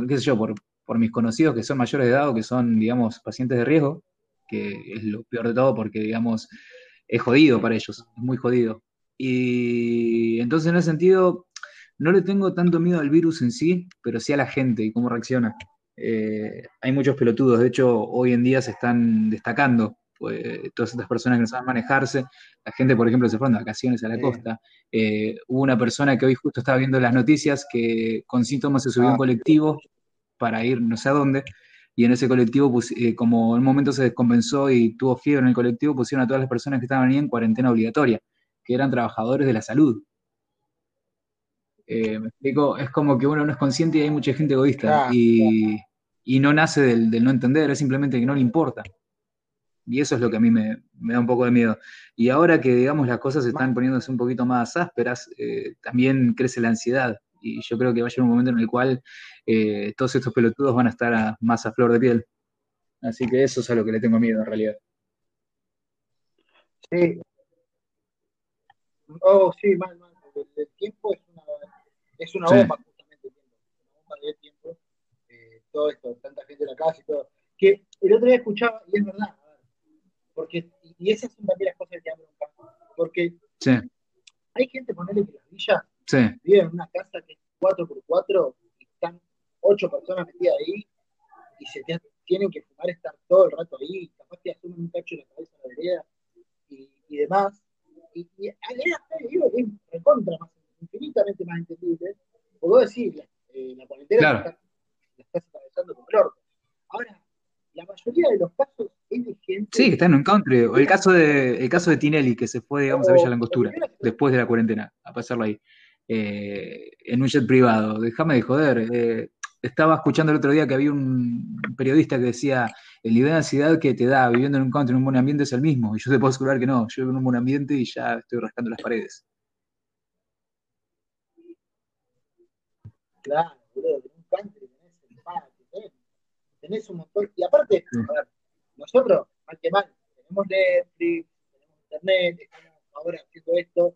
qué sé yo, por, mis conocidos que son mayores de edad o que son, digamos, pacientes de riesgo, que es lo peor de todo porque, digamos, es jodido para ellos, es muy jodido. Y entonces en ese sentido, no le tengo tanto miedo al virus en sí, pero sí a la gente y cómo reacciona. Eh, hay muchos pelotudos, de hecho, hoy en día se están destacando pues, todas estas personas que no saben manejarse. La gente, por ejemplo, se fueron de vacaciones a la costa. Eh, hubo una persona que hoy justo estaba viendo las noticias que con síntomas se subió a un ah. colectivo para ir no sé a dónde. Y en ese colectivo, pues, eh, como en un momento se descompensó y tuvo fiebre en el colectivo, pusieron a todas las personas que estaban ahí en cuarentena obligatoria, que eran trabajadores de la salud. Eh, me explico, es como que uno no es consciente y hay mucha gente egoísta. y, y, no nace del, del, no entender, es simplemente que no le importa. Y eso es lo que a mí me, da un poco de miedo. Y ahora que, digamos, las cosas están poniéndose un poquito más ásperas, eh, también crece la ansiedad. Y yo creo que va a llegar un momento en el cual eh, todos estos pelotudos van a estar más a flor de piel. Así que eso es a lo que le tengo miedo en realidad. Sí. Oh, sí, mal, mal. El, tiempo es una, es una bomba, justamente. Una bomba de tiempo. Eh, todo esto, tanta gente en la casa y todo. Que el otro día escuchaba, y es verdad, porque, y esas son también las cosas que te bronca. Porque sí. hay gente, ponele que las villas sí. viven en una casa que es 4x4 y están ocho personas metidas ahí y se tienen que fumar estar todo el rato ahí, capaz te asumen un tacho en la cabeza de la vereda y, y demás. Y, y digo que es recontra más, infinitamente más entendible, puedo decir, eh, la cuarentena claro. la, estás atravesando como el orto. Ahora, la mayoría de los casos es de gente. Sí, que está en un country. O el caso de, el caso de Tinelli, que se fue, digamos, a Villa Langostura, después de la cuarentena, a pasarlo ahí. Eh, en un jet privado. Déjame de joder. Eh, estaba escuchando el otro día que había un periodista que decía, el nivel de ansiedad que te da viviendo en un country, en un buen ambiente es el mismo. Y yo te puedo asegurar que no, yo vivo en un buen ambiente y ya estoy rascando las paredes. Claro, boludo, tenés un country, tenés el patio, tenés, un montón. Y aparte, a ver, nosotros, mal que mal, tenemos Netflix, tenemos internet, estamos ahora haciendo esto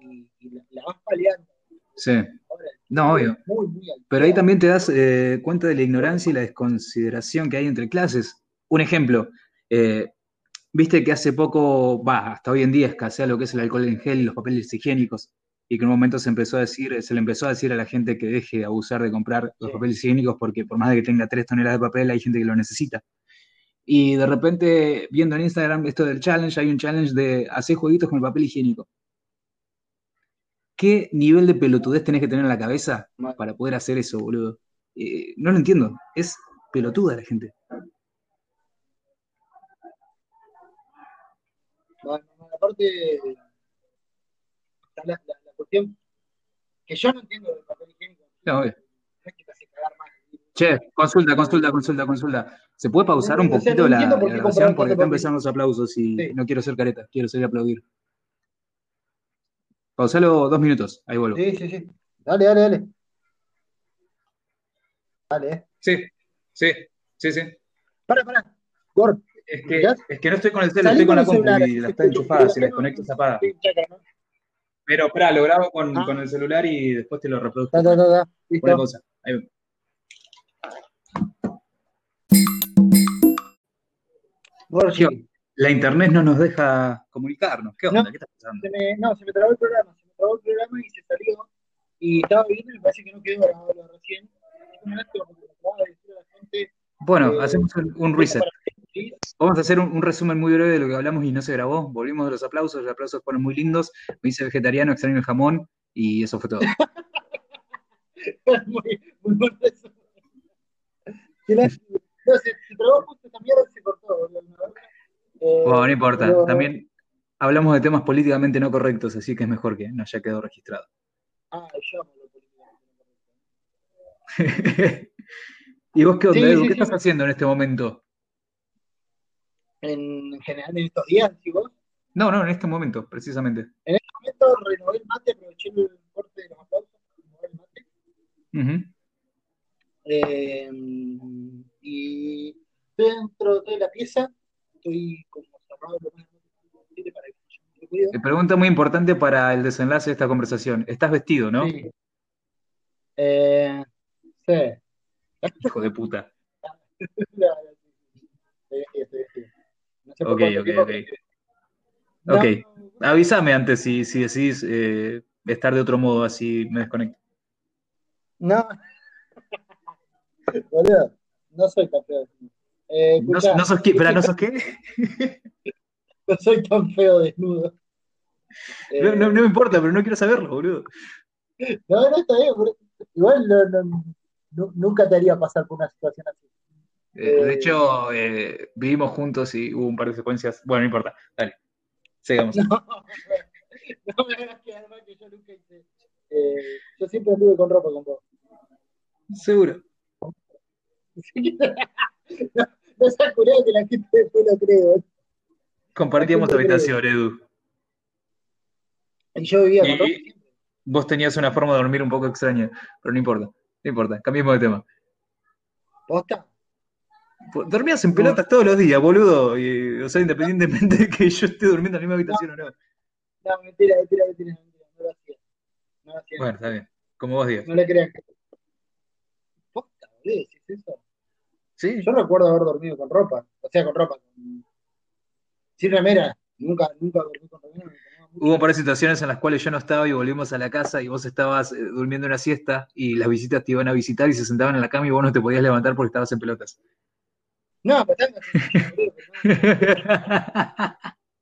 y, la, vas paliando. Sí. no, obvio. Pero ahí también te das eh, cuenta de la ignorancia y la desconsideración que hay entre clases. Un ejemplo, eh, viste que hace poco, va, hasta hoy en día escasea lo que es el alcohol en gel y los papeles higiénicos, y que en un momento se empezó a decir, se le empezó a decir a la gente que deje de abusar de comprar los papeles higiénicos porque por más de que tenga tres toneladas de papel, hay gente que lo necesita. Y de repente, viendo en Instagram esto del challenge, hay un challenge de hacer jueguitos con el papel higiénico. ¿Qué nivel de pelotudez tenés que tener en la cabeza para poder hacer eso, boludo? Eh, no lo entiendo. Es pelotuda la gente. Bueno, aparte, está la, cuestión que yo no entiendo del papel higiénico. No, es que te hace cagar más. Che, consulta, consulta, consulta, consulta. ¿Se puede pausar un poquito la, grabación? Porque están empezando los aplausos y no quiero ser careta, quiero ser aplaudir. Pausalo dos minutos, ahí vuelvo. Sí, sí, sí. Dale, dale, dale. Dale. Sí, sí, sí, sí. Para, para. Gord. Es que, es que no estoy con el celular, estoy con la compu y la está enchufada, si la desconecto se apaga. Pero espera, lo grabo con, ah. con, el celular y después te lo reproduzco. Da, da, da, Una cosa. Ahí va. La internet no nos deja comunicarnos. ¿Qué onda? ¿Qué está pasando? Se me, no, se me trabó el programa. Se me trabó el programa y se salió. Y estaba viendo y me parece que no quedó grabado recién. Bueno, eh, hacemos un, reset. Vamos a hacer un, resumen muy breve de lo que hablamos y no se grabó. Volvimos de los aplausos, los aplausos fueron muy lindos. Me hice vegetariano, extraño el jamón y eso fue todo. muy, muy buen resumen. No, se, se trabó justo esta mierda se cortó. Eh, bueno, no importa. También hablamos de temas políticamente no correctos, así que es mejor que no haya quedado registrado. Ah, yo lo políticamente ¿Y vos qué onda, Edu? ¿Qué estás haciendo en este momento? En general, en estos días, ¿sí vos? No, no, en este momento, precisamente. En este momento renové el mate, aproveché el corte de los aplausos, renové el mate. eh, y dentro de la pieza estoy como cerrado lo más posible para que yo Pregunta muy importante para el desenlace de esta conversación. Estás vestido, ¿no? Sí. Eh, sí. Hijo de puta. ok, ok, ok. Ok, avísame antes si, si decís eh, estar de otro modo, así me desconecto. No. Boludo, no soy tan feo. Eh, no, no, sos qué, ¿no sos qué? no soy tan feo desnudo. No, no, no, me importa, pero no quiero saberlo, boludo. No, no está bien. Igual no, nunca te haría pasar por una situación así. Eh, de hecho, eh, vivimos juntos y hubo un par de secuencias. Bueno, no importa, dale. Sigamos. No, me hagas quedar mal que yo nunca hice. Eh, yo siempre anduve con ropa con vos. Seguro. no, no se curado que la gente después lo creo. Compartíamos habitación, Edu. Y yo vivía con ropa. Vos tenías una forma de dormir un poco extraña, pero no importa. No importa, cambiemos de tema. ¿Posta? Dormías en pelotas todos los días, boludo. o sea, independientemente de que yo esté durmiendo en la misma habitación o no. No, mentira, mentira, mentira, mentira. No lo hacía. No lo hacía. Bueno, está bien. Como vos digas. No le crean. ¿Posta, boludo? ¿Sí es eso? Sí. Yo recuerdo haber dormido con ropa. O sea, con ropa. Con... Sin remera. Nunca, nunca dormí con remera. Hubo varias situaciones en las cuales yo no estaba y volvimos a la casa y vos estabas eh, durmiendo una siesta y las visitas te iban a visitar y se sentaban en la cama y vos no te podías levantar porque estabas en pelotas. No, pues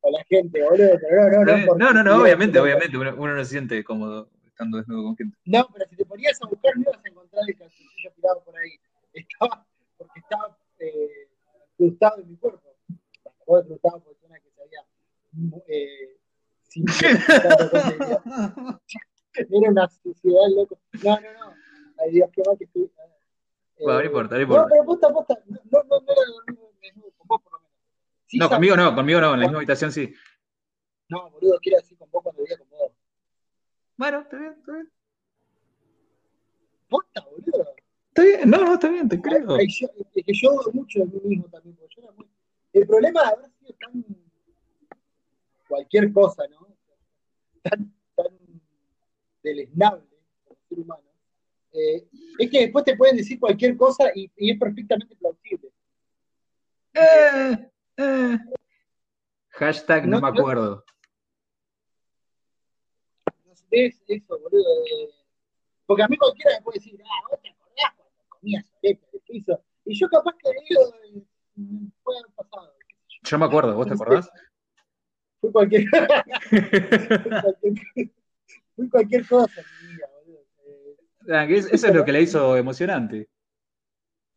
A la gente, boludo, pero no, no, no. No, no, no, obviamente, obviamente, uno, no se siente cómodo estando desnudo con gente. No, pero si te ponías a buscar, no ibas a encontrar el calzoncillo tirado por ahí. Estaba, porque estaba eh, cruzado en mi cuerpo. Estaba cruzado por una que se había eh, Era una suciedad, loco. No, no, no. Ay, Dios, qué mal que estoy. Eh, bueno, no importa, no importa. No, pero posta, posta. No, no, no desnudo, con vos por lo menos. No, conmigo no, conmigo no, en la misma habitación sí. No, boludo, quiero decir con vos cuando vivía con vos. Bueno, está bien, está bien. ¿Vos no, no, está bien, te creo. Es que yo dudo mucho de mí mismo también, porque yo era muy... El problema de haber sido tan cualquier cosa, ¿no? Tan, tan deleznable como ser humano, eh, es que después te pueden decir cualquier cosa y, y es perfectamente plausible. Eh, eh. Hashtag no, me acuerdo. No es eso, boludo. Porque a mí cualquiera me puede decir, ah, vos te acordás cuando comías piso. Y yo capaz que digo, fue pasado. Yo me acuerdo, ¿vos te acordás? Fue cualquier, fue cualquier cosa mi vida, Ah, eso es lo que le hizo emocionante.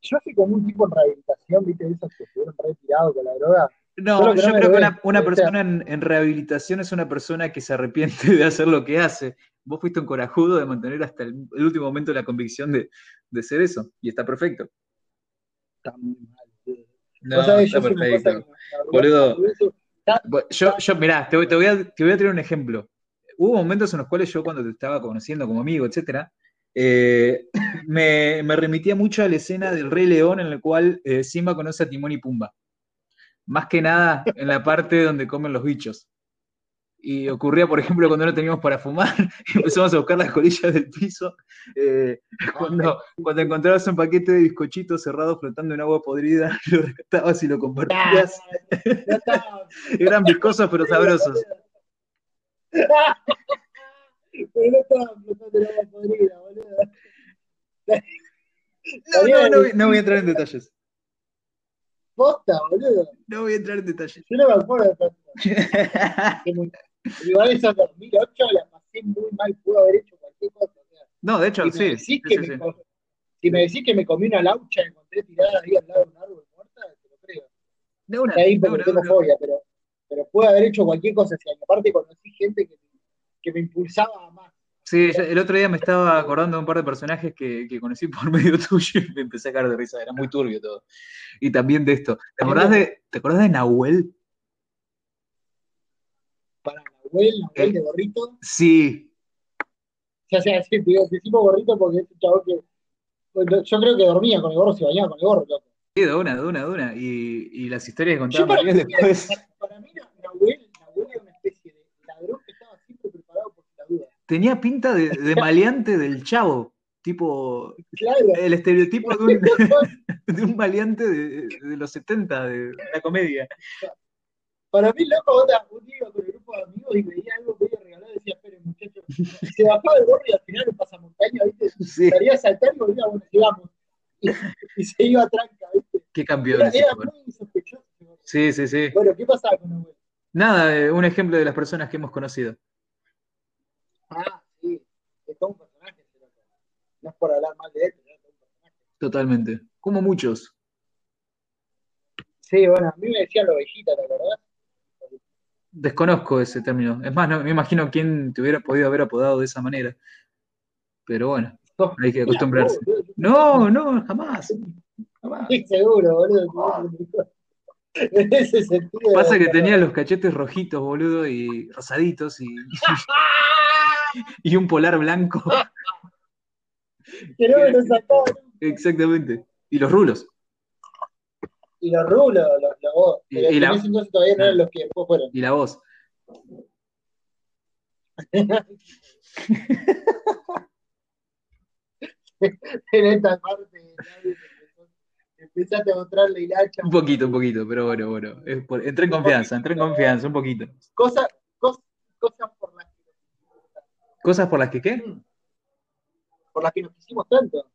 Yo soy como un tipo en rehabilitación, viste, de esos que estuvieron retirados con la droga. No, yo creo que una, persona en, rehabilitación es una persona que se arrepiente de hacer lo que hace. Vos fuiste un corajudo de mantener hasta el, último momento la convicción de, de, ser eso, y está perfecto. Está muy mal. No, está perfecto. Boludo, yo, yo, mirá, te, te, voy a, te voy a traer un ejemplo. Hubo momentos en los cuales yo cuando te estaba conociendo como amigo, etcétera, eh, me, me, remitía mucho a la escena del Rey León en la cual eh, Simba conoce a Timón y Pumba. Más que nada en la parte donde comen los bichos. Y ocurría, por ejemplo, cuando no teníamos para fumar, empezamos a buscar las colillas del piso. Eh, cuando, cuando encontrabas un paquete de bizcochitos cerrado flotando en agua podrida, lo rescatabas y lo compartías. Eran viscosos pero sabrosos. Pero no estaban flotando en agua podrida, boludo. No, no, no, no voy a entrar en detalles. Posta, boludo. No voy a entrar en detalles. Yo no me acuerdo de tanto. Igual esa 2008 la pasé muy mal, pudo haber hecho cualquier cosa. no, de hecho, sí. sí, que me, Si me decís que me comí una laucha y encontré tirada ahí al lado de un árbol muerta, te lo creo. De una, ahí porque tengo fobia, pero, pero pude haber hecho cualquier cosa. Si aparte conocí gente que, que me impulsaba a más. Sí, el otro día me estaba acordando de un par de personajes que, que, conocí por medio tuyo y me empecé a caer de risa, era muy turbio todo. Y también de esto. ¿Te acordás de, ¿te acordás de Nahuel? Para Nahuel, Nahuel eh, de gorrito. Sí. O sea, sí, digo, decimos gorrito porque es un chavo que. Yo creo que dormía con el gorro, se bañaba con el gorro, loco. Sí, de una, de una, de una. Y, y las historias que contaba después. Para mí, Nahuel, Nahuel era una especie de ladrón que estaba siempre preparado por la duda tenía pinta de, de maleante del chavo, tipo el estereotipo de un, de un maleante de, de, los 70, de la comedia. Para mí, loco, onda, un día con el grupo de amigos y veía algo que iba regalar y decía, esperen, muchachos, se bajaba el gorro y al final en pasamontaña, ¿viste? Sí. Salía a saltar y volvía, bueno, llegamos. Y, y, se iba a tranca, ¿viste? Qué campeón. Era, era muy sospechoso. Sí, sí, sí. Bueno, ¿qué pasaba con Abuelo? Nada, eh, un ejemplo de las personas que hemos conocido. Ah, sí, es todo un personaje, no es por hablar mal de él, pero es todo un personaje. Totalmente, como muchos. Sí, bueno, a mí me decían la ovejita, ¿te acordás? Desconozco ese término. Es más, no, me imagino quién te hubiera podido haber apodado de esa manera. Pero bueno, hay que acostumbrarse. No, no, jamás. jamás. Sí, seguro, boludo. En ese sentido. Pasa que tenía los cachetes rojitos, boludo, y rosaditos y. y un polar blanco. que no me lo sacaban. Exactamente. Y los rulos. Y los rulos, los, la voz. Y, y la... entonces todavía no eran los que después fueron. Y la voz. en esta parte, empezaste a mostrarle hilacha. Un poquito, un poquito, pero bueno, bueno. entré en confianza, entré en confianza, un poquito. Cosas cosa, cosa por las ¿Cosas por las que qué? Mm. Por las que nos quisimos tanto.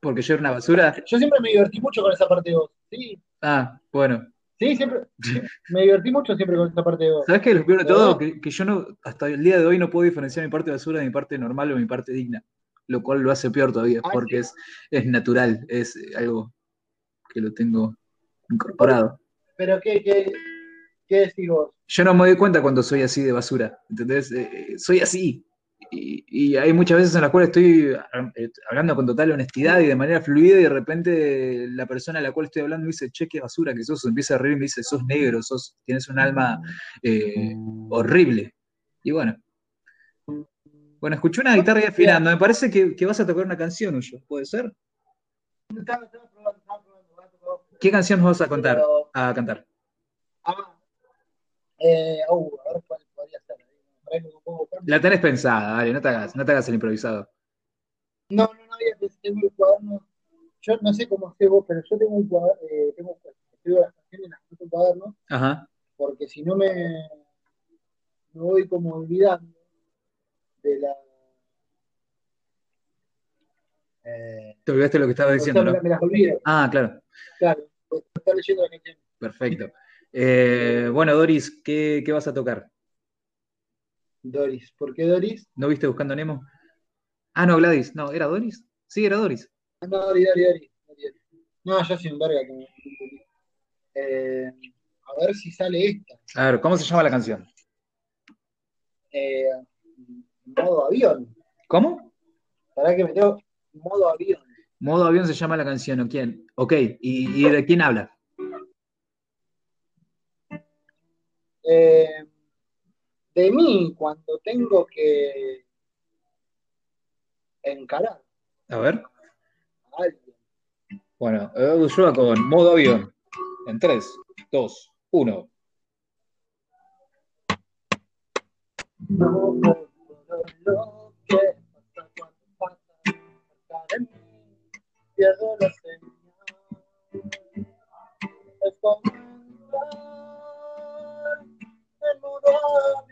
Porque yo era una basura. Yo siempre me divertí mucho con esa parte de vos. Sí. Ah, bueno. Sí, siempre. me divertí mucho siempre con esa parte de vos. ¿Sabes qué? Lo peor de todo, que, que, yo no, hasta el día de hoy no puedo diferenciar mi parte basura de mi parte normal o mi parte digna. Lo cual lo hace peor todavía, ah, porque sí. es, es natural, es algo que lo tengo incorporado. Pero qué, qué, qué decís vos? Yo no me doy cuenta cuando soy así de basura. ¿Entendés? Eh, soy así. Y, y, hay muchas veces en las cuales estoy eh, hablando con total honestidad y de manera fluida y de repente la persona a la cual estoy hablando me dice, che, qué basura que sos, empieza a reír y me dice, sos negro, sos, tienes un alma eh, horrible. Y bueno. Bueno, escuché una guitarra ahí afinando, me parece que, que, vas a tocar una canción, Uyo, ¿puede ser? ¿Qué canción vas a contar? A cantar. Ah, eh, uh, a ver. La tenés pensada, dale, no te hagas, no te hagas el improvisado. No, no, no, ya tengo el cuaderno. Yo no sé cómo hace vos, pero yo tengo un cuaderno, eh, tengo, escribo las canciones en cuaderno. Ajá. Porque si no me, me voy como olvidando de la. Eh, Te olvidaste lo que estaba diciendo, ¿no? Me las olvido. Ah, claro. Claro, está leyendo la canción. Perfecto. Eh, bueno, Doris, ¿qué, ¿qué vas a tocar? Doris. ¿Por qué Doris? ¿No viste Buscando Nemo? Ah, no, Gladys. No, ¿era Doris? Sí, era Doris. Ah, no, Doris, Doris, Doris. No, yo un verga. Eh, a ver si sale esta. A ver, ¿cómo se llama la canción? Eh, modo avión. ¿Cómo? Para que me tengo modo avión. Modo avión se llama la canción, ¿o quién? Ok, ¿y, de quién habla? Eh, de mí cuando tengo que encarar. A ver. Bueno, yo con modo avión. En 3, 2, 1. No lo que pasa cuando pasa en mí, pierdo la señal. Es como entrar en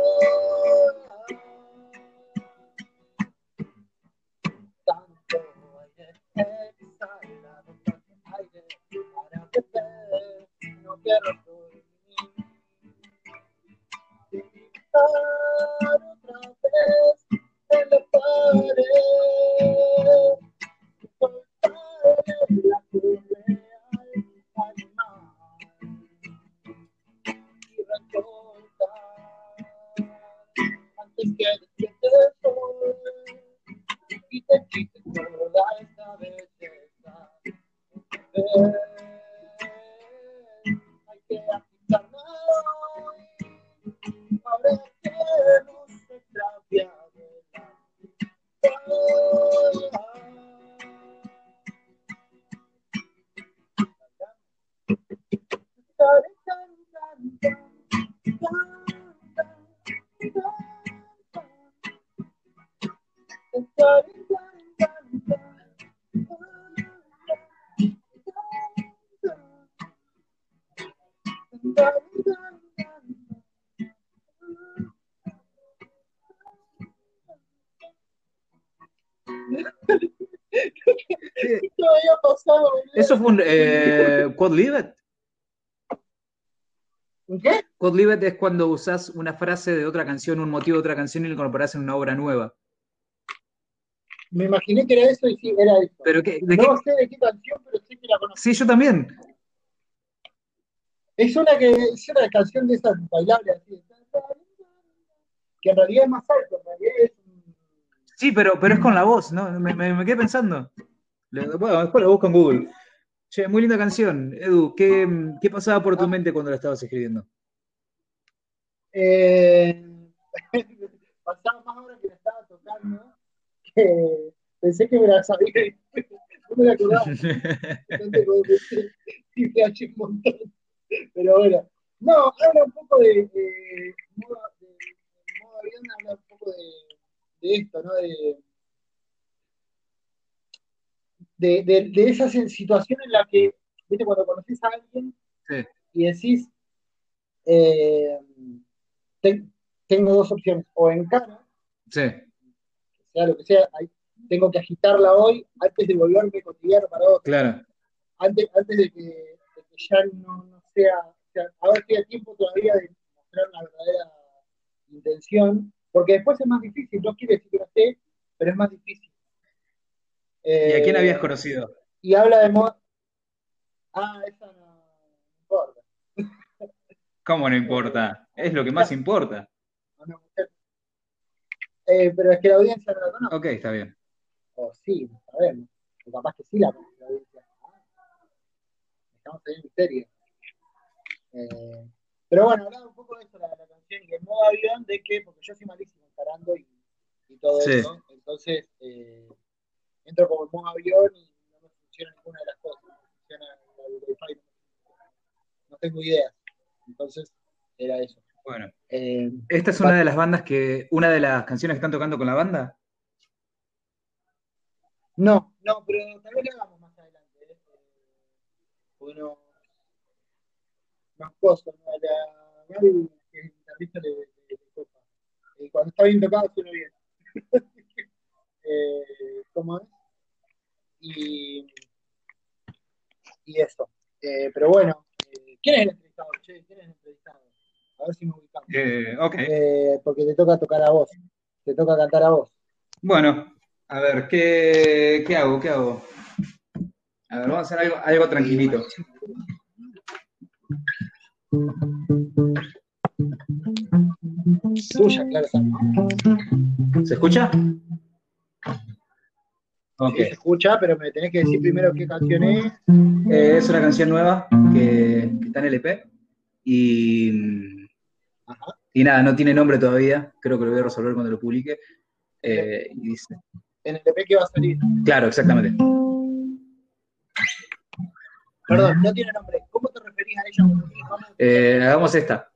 otra vez en la pared, antes que despierte el sol y te quite toda esta belleza. Pasado? Eso fue un eh, Quad Livet. ¿Un qué? Quad Livet es cuando usás una frase de otra canción, un motivo de otra canción y lo incorporás en una obra nueva. Me imaginé que era eso y sí, era eso. ¿Pero qué, de no qué? sé de qué canción, pero sé que la conozco. Sí, yo también. Es una que es una canción de esas bailables así. Que en realidad es más alto, en realidad es Sí, pero, pero es con la voz, ¿no? Me, me- me quedé pensando. Bueno, después lo busco en Google. Che, muy linda canción. Edu, ¿qué, qué pasaba por tu mente cuando la estabas escribiendo? Eh, pasaba más ahora que la estaba tocando, que pensé que me la sabía. No me la acordaba. Que hay un montón. Pero bueno, no, habla un poco de, de modo avión, habla un poco de, de esto, ¿no? De, de, de, de esa situación en la que, viste, cuando conoces a alguien Sí. y decís, eh, ten- tengo dos opciones, o encara, Sí, sea lo que sea, hay- tengo que agitarla hoy antes de volverme cotidiano para otro, claro. antes, antes de, que, de que ya no, no sea, o sea, ahora queda tiempo todavía de mostrar la verdadera intención, porque después es más difícil, no quiere decir que no esté, pero es más difícil. ¿Y a quién Eh, habías conocido? y habla de moda. Ah, esa no importa. ¿Cómo no importa? Es lo que más importa. Eh, pero es que la audiencia no la conoce. Ok, está bien. O sí, no sabemos. O capaz que sí la conoce la audiencia. Estamos en misterio. Eh, pero bueno, hablando un poco de eso, la, la canción y el modo avión, de que, porque yo soy malísimo parando y, y todo eso, entonces eh, entro como en modo avión y no me funciona ninguna de las cosas. No funciona el wifi, no tengo idea. Entonces, era eso. Bueno, eh, esta es una de las bandas que, una de las canciones que están tocando con la banda. No, no, pero tal vez lo hagamos más adelante. ¿eh? Bueno, más cosas, ¿no? La Gaby, que es guitarrista, le, le, toca. Eh, cuando está bien tocado, suena bien. eh, ¿Cómo es? Y, y eso. Eh, pero bueno, eh, ¿quién es el entrevistado? Che, ¿quién es el entrevistado? A ver si me ubicamos. Eh. Eh, porque te toca tocar a vos. Te toca cantar a vos. Bueno, a ver, ¿qué, qué hago? ¿Qué hago? A ver, vamos a hacer algo, algo tranquilito. Tuya, claro. ¿Se escucha? Okay. se escucha, pero me tenés que decir primero qué canción es. Eh, es una canción nueva que, que, está en el EP y, Ajá. y nada, no tiene nombre todavía, creo que lo voy a resolver cuando lo publique. Eh, y dice, en el EP que va a salir. Claro, exactamente. Perdón, no tiene nombre. ¿Cómo te referís a ella? Eh, hagamos esta.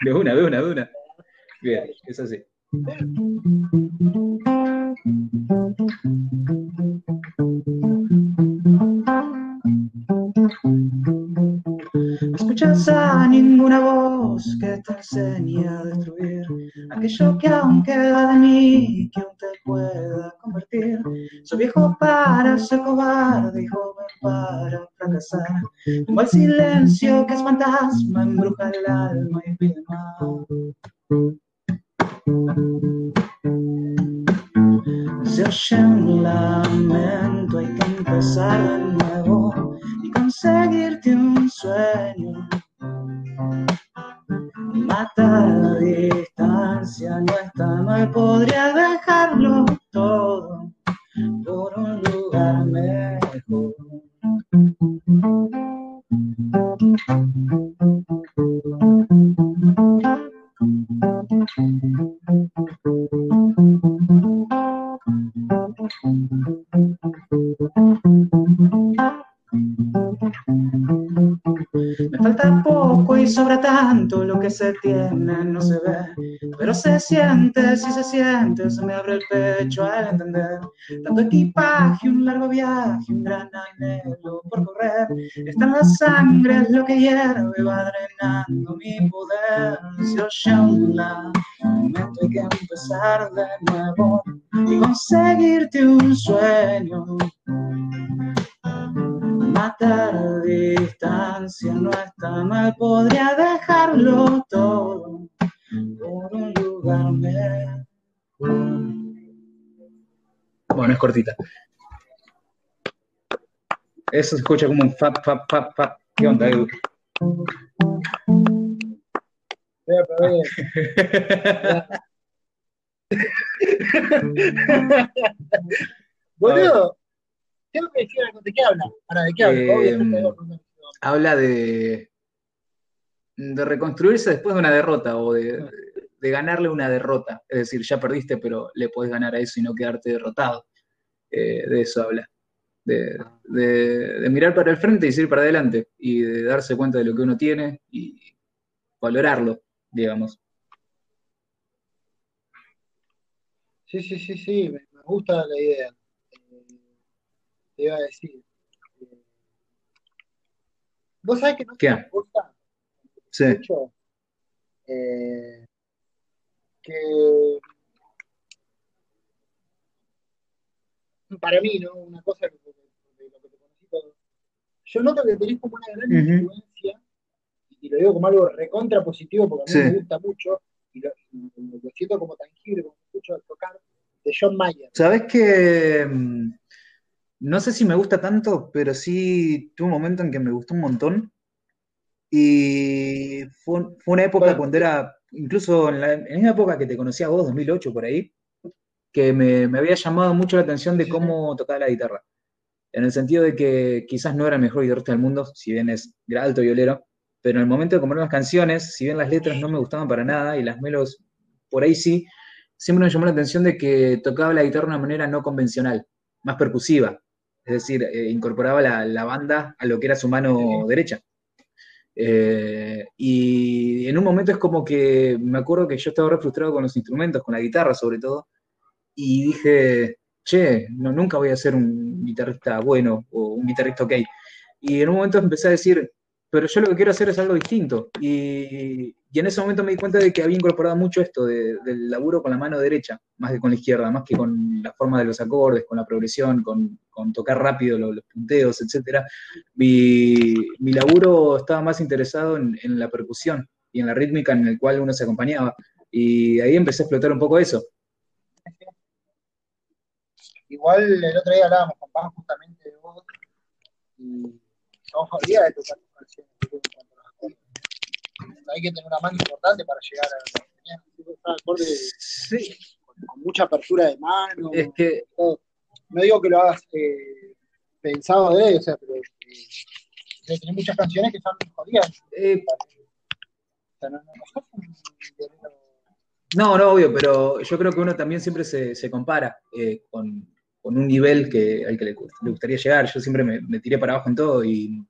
De una, de una, de una. Bien, es así. No escuchas a ninguna voz que te enseñe a destruir aquello que aún queda de mí, que aún te pueda convertir. Soy viejo para ser cobarde y joven para fracasar. Como el silencio que es fantasma, embruja el alma y pide más. Se oye un lamento, hay que empezar de nuevo conseguirte un sueño. Matar a distancia no está mal, podría que se tiene no se ve, pero se siente, si se siente, se me abre el pecho al entender. Tanto equipaje, un largo viaje, un gran anhelo por correr, está en la sangre, es lo que hierve, va drenando mi poder. Se oye un lamento, hay que empezar de nuevo y conseguirte un sueño matar a distancia no está mal, podría dejarlo todo por un lugar mejor. Bueno, es cortita. Eso se escucha como un fap, fap, fap, fap. ¿Qué onda, Edu? Boludo, tengo que decir algo. ¿De qué habla? ¿de qué habla? Eh, habla de, de reconstruirse después de una derrota o de, de, ganarle una derrota. Es decir, ya perdiste, pero le podés ganar a eso y no quedarte derrotado. Eh, de eso habla. De, de, mirar para el frente y seguir para adelante y de darse cuenta de lo que uno tiene y valorarlo, digamos. Sí, sí, sí, sí, me gusta la idea te iba a decir. ¿Vos sabés que no ¿Qué? me gusta? Sí. Mucho, eh, que para mí, ¿no? Una cosa que, de, lo que te conocí todo. Yo noto que tenés como una gran uh -huh. influencia, y lo digo como algo recontra positivo porque a mí me gusta mucho, y lo, y lo, siento como tangible, como escucho al tocar, de John Mayer. ¿Sabes que mm, No sé si me gusta tanto, pero sí tuve un momento en que me gustó un montón. Y fue, una época cuando era, incluso en la, en época que te conocía vos, 2008 por ahí, que me, había llamado mucho la atención de cómo tocaba la guitarra. En el sentido de que quizás no era el mejor guitarrista del mundo, si bien es alto violero, pero en el momento de componer las canciones, si bien las letras no me gustaban para nada y las melos por ahí sí, siempre me llamó la atención de que tocaba la guitarra de una manera no convencional, más percusiva, es decir, eh, incorporaba la, banda a lo que era su mano derecha. Eh, y en un momento es como que me acuerdo que yo estaba re frustrado con los instrumentos, con la guitarra sobre todo, y dije, che, no, nunca voy a ser un guitarrista bueno o un guitarrista ok. Y en un momento empecé a decir, pero yo lo que quiero hacer es algo distinto. Y, en ese momento me di cuenta de que había incorporado mucho esto del laburo con la mano derecha, más que con la izquierda, más que con la forma de los acordes, con la progresión, con, tocar rápido los, punteos, etc. Mi, laburo estaba más interesado en, la percusión y en la rítmica en el cual uno se acompañaba. Y ahí empecé a explotar un poco eso. Igual el otro día hablábamos con Paz justamente de vos y son jodidas de hay que tener una mano importante para llegar a la sí. con, mucha apertura de mano. Es que... No digo que lo hagas eh, pensado de él, o sea, pero eh, tener muchas canciones que son jodidas. Eh, no, no, obvio, pero yo creo que uno también siempre se, se compara eh, con, con, un nivel que, al que le, gustaría llegar. Yo siempre me, me, tiré para abajo en todo y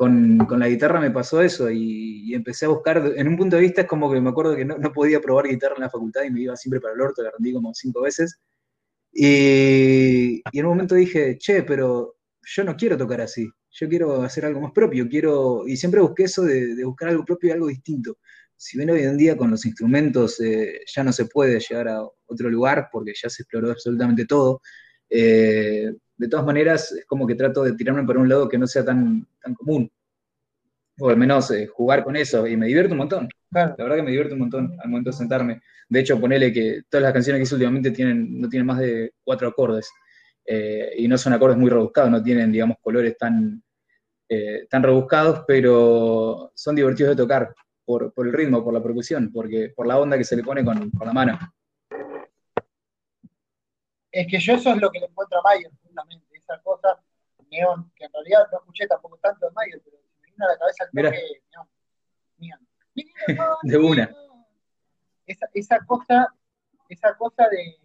con, la guitarra me pasó eso y, empecé a buscar, en un punto de vista es como que me acuerdo que no, podía probar guitarra en la facultad y me iba siempre para el orto, la rendí como cinco veces. Y, en un momento dije, che, pero yo no quiero tocar así, yo quiero hacer algo más propio, quiero, y siempre busqué eso de, buscar algo propio y algo distinto. Si bien hoy en día con los instrumentos eh, ya no se puede llegar a otro lugar porque ya se exploró absolutamente todo, eh, de todas maneras es como que trato de tirarme por un lado que no sea tan, tan común. O al menos eh, jugar con eso. Y me divierto un montón. La verdad que me divierto un montón al momento de sentarme. De hecho, ponele que todas las canciones que hice últimamente tienen, no tienen más de cuatro acordes. Eh, y no son acordes muy rebuscados, no tienen, digamos, colores tan, eh, tan rebuscados, pero son divertidos de tocar por, el ritmo, por la percusión, porque, por la onda que se le pone con, con la mano. Es que yo eso es lo que le encuentro a Mayer, justamente, esa cosa neón, que en realidad no escuché tampoco tanto de Mayer, pero me vino a la cabeza el toque neón, neón. de una. Esa, esa cosa, esa cosa de,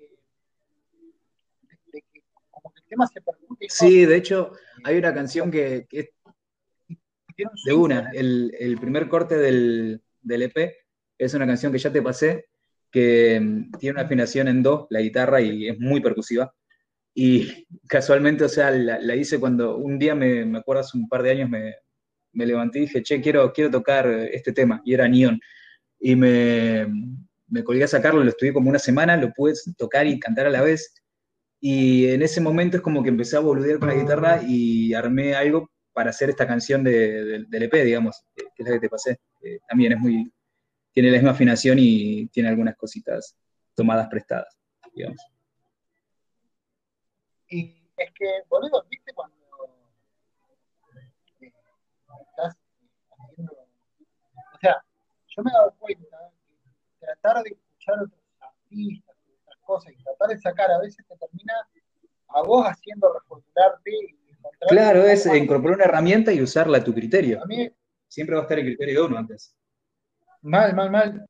de, que como que el tema se percute. Sí, de hecho, hay una canción que, que es de una, el, el primer corte del, del EP es una canción que ya te pasé, que mm, tiene una afinación en do, la guitarra, y es muy percusiva. Y casualmente, o sea, la, hice cuando un día, me, me, acuerdo un par de años, me, me, levanté y dije, che, quiero, quiero tocar este tema, y era Neon. Y me, me colgué a sacarlo, lo estudié como una semana, lo pude tocar y cantar a la vez. Y en ese momento es como que empecé a boludear con la guitarra y armé algo para hacer esta canción de, del EP, digamos, que es la que te pasé. también es muy, tiene la misma afinación y tiene algunas cositas tomadas prestadas, digamos. Y es que, boludo, ¿viste cuando eh, estás haciendo... O sea, yo me he dado cuenta que tratar de escuchar otros artistas, otras cosas, y tratar de sacar, a veces te termina a vos haciendo reformularte y Claro, es incorporar una herramienta y usarla a tu criterio. A mí, Siempre va a estar el criterio de uno antes. Mal, mal, mal.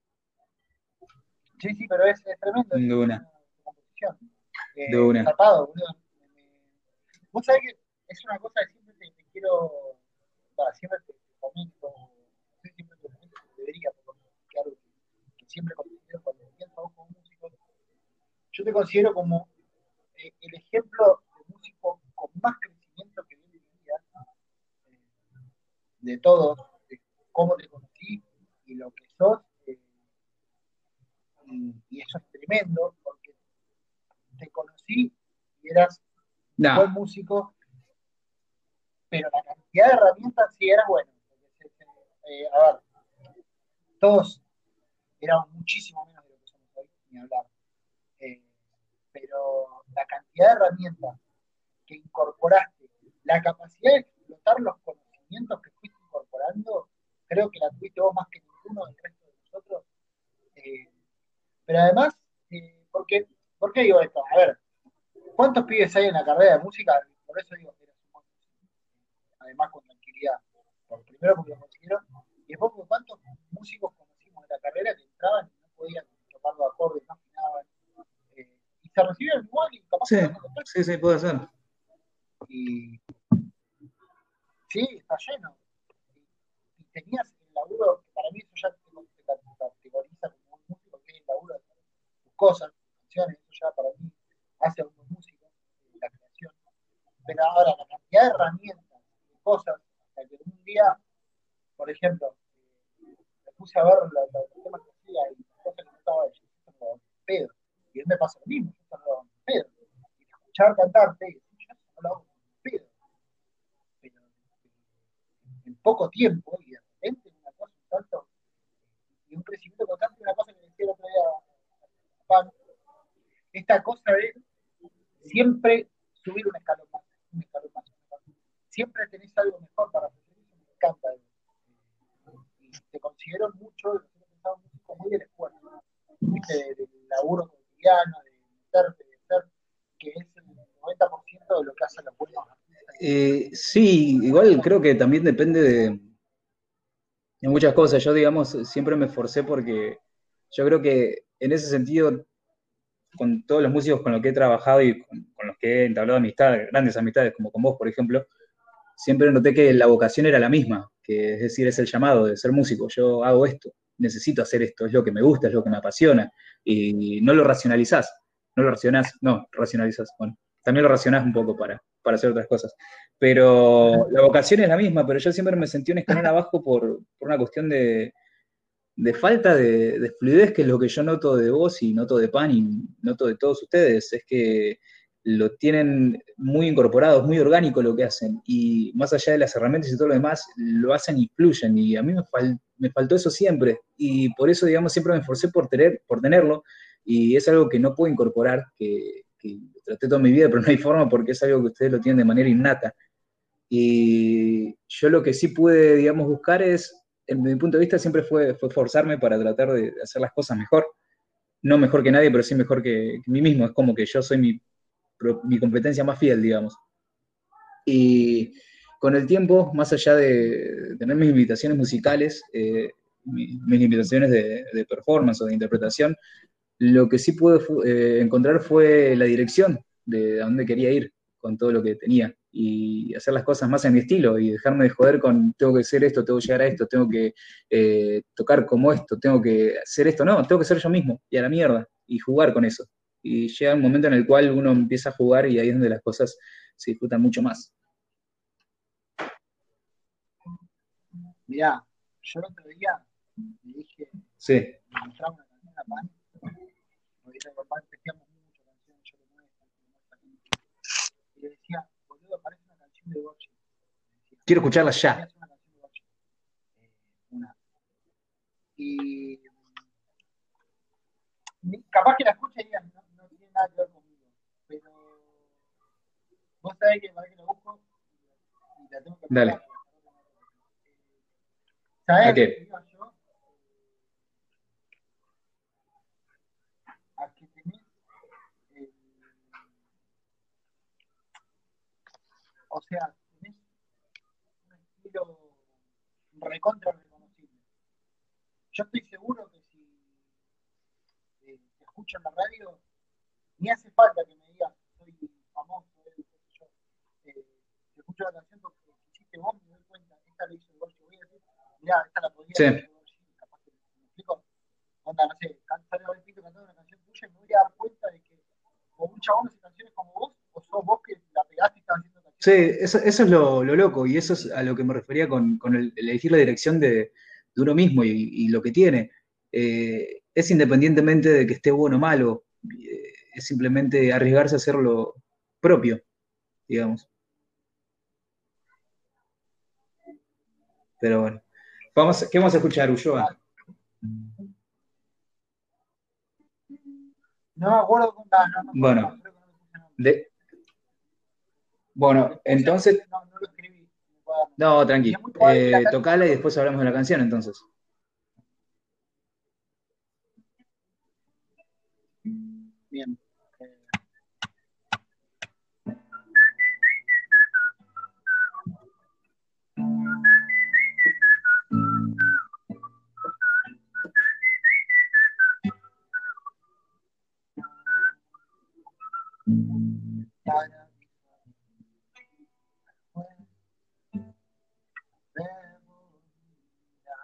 Sí, sí, pero es, es tremendo. De una. Eh, de una. Tapado, Vos sabés que es una cosa que siempre te, quiero. Va, siempre te, comento. Siempre te comento que debería, porque algo que, siempre considero cuando pienso vos como músico. Yo te considero como eh, el ejemplo de músico con más crecimiento que viene en mi vida. Eh, de todo, de cómo te conocí y lo que sos, eh, y, eso es tremendo, porque te conocí y eras un buen músico, pero la cantidad de herramientas sí era buena. Eh, a ver, todos éramos muchísimo menos de lo que somos hoy, ni hablar. Eh, cantidad de herramientas que incorporaste, la capacidad de explotar los conocimientos que fuiste incorporando, creo que la tuviste vos más que ninguno del resto de nosotros. Eh, pero además, eh, ¿por qué digo esto? A ver, ¿cuántos pibes hay en la carrera de música? Por eso digo que además con tranquilidad. Por, primero porque lo consiguieron, y después porque cuántos músicos conocimos en la carrera que entraban y no podían tocar los acordes, no afinaban, eh, y se recibieron igual y capaz sí, sí, sí, puede ser. Y sí, está lleno. Y, tenías el laburo, que para mí eso ya te, categoriza como un músico, que es el laburo de tus cosas, canciones, eso ya para mí hace a unos músicos, la creación. Pero ahora la cantidad de herramientas, de cosas, hasta que un día, por ejemplo, me puse a ver los, temas que hacía y las cosas que no estaba yo pedo. Y él me pasa lo mismo, yo estaba en pedo. Y escuchar cantarte, yo no lo hago pedo. Pero en poco tiempo, y de repente una cosa, un salto, y un crecimiento constante, una cosa que le decía el otro día Esta cosa de siempre subir un escalón más, un escalón más. Siempre tenés algo mejor para hacer, eso me encanta. Y te considero mucho, pensamos mucho muy del esfuerzo, del laburo cotidiano, de meterte, de ser, que es el 90% de lo que hacen los buenos eh, sí, igual creo que también depende de, de muchas cosas. Yo, digamos, siempre me esforcé porque yo creo que en ese sentido con todos los músicos con los que he trabajado y con, los que he entablado amistades, grandes amistades, como con vos, por ejemplo, siempre noté que la vocación era la misma, que es decir, es el llamado de ser músico. Yo hago esto, necesito hacer esto, es lo que me gusta, es lo que me apasiona, y no lo racionalizás, no lo racionás, no, racionalizás, bueno, también lo racionás un poco para, para hacer otras cosas. Pero la vocación es la misma, pero yo siempre me sentí un escalón abajo por, por una cuestión de, de falta de, fluidez, que es lo que yo noto de vos y noto de Pan y noto de todos ustedes, es que lo tienen muy incorporado, es muy orgánico lo que hacen, y más allá de las herramientas y todo lo demás, lo hacen y fluyen, y a mí me, me faltó eso siempre, y por eso, digamos, siempre me esforcé por, tener, por tenerlo, y es algo que no puedo incorporar, que, que traté toda mi vida, pero no hay forma porque es algo que ustedes lo tienen de manera innata. Y yo lo que sí pude, digamos, buscar es en mi punto de vista siempre fue, fue forzarme para tratar de hacer las cosas mejor. No mejor que nadie, pero sí mejor que, mí mismo. Es como que yo soy mi, mi competencia más fiel, digamos. Y con el tiempo, más allá de tener mis invitaciones musicales, eh, mis, invitaciones de, performance o de interpretación, lo que sí pude eh, encontrar fue la dirección de a dónde quería ir con todo lo que tenía y hacer las cosas más en mi estilo y dejarme de joder con tengo que hacer esto, tengo que llegar a esto, tengo que eh, tocar como esto, tengo que hacer esto, no, tengo que ser yo mismo y a la mierda y jugar con eso. Y llega un momento en el cual uno empieza a jugar y ahí es donde las cosas se disfrutan mucho más. Mirá, yo el otro día me dije, sí. me una canción a Pan, porque con Pan tejíamos mucho canciones, yo le muestro, y le decía, Quiero escucharla ya. Y capaz que la escuche y no, no tiene nada que ver conmigo, pero vos sabés que para que la busco y la tengo que Dale. ¿Sabés qué? Yo? A que tenés eh, o sea, tenés un estilo recontra reconocible. Yo estoy seguro que si eh, te escucho en la radio, ni hace falta que me digas soy famoso, eh, yo. Eh, te escucho la canción porque hiciste vos, me doy cuenta, esta la hizo el Gorgi, voy a decir, mirá, esta la podría hacer capaz que me explico. Onda, no sé, sale el pito cantando una canción tuya y me voy a dar cuenta de que o un chabón hace canciones como vos, o sos vos que la pegaste y estás haciendo Sí, eso, eso es lo, lo, loco y eso es a lo que me refería con, con el, elegir la dirección de, de uno mismo y, y, lo que tiene. Eh, es independientemente de que esté bueno o malo, eh, es simplemente arriesgarse a hacer lo propio, digamos. Pero bueno, vamos, ¿qué vamos a escuchar, Ulloa? No me acuerdo con no, no, Bueno. De... Bueno, entonces... No, no lo escribí. No, tranqui. Eh, tocala y después hablamos de la canción entonces. Bien.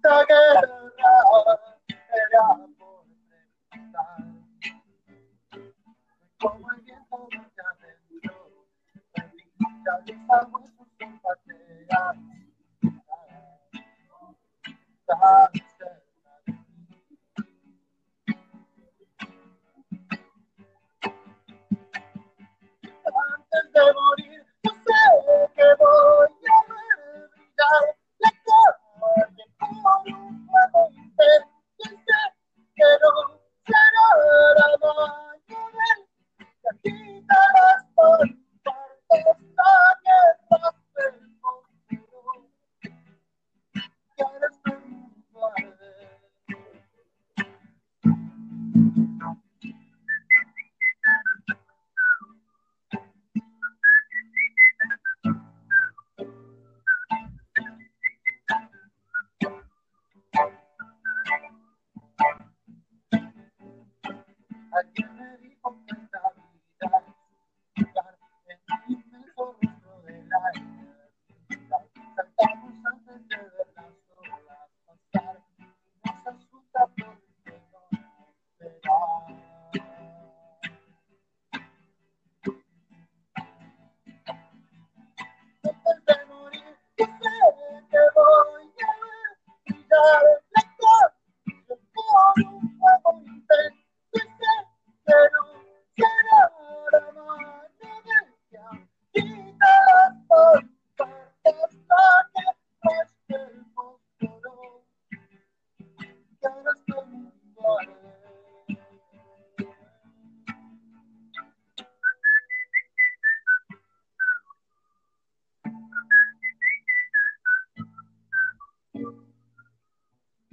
esta guerra era por. Como el viento de adentro, la vista huesos son patear. Tan cerca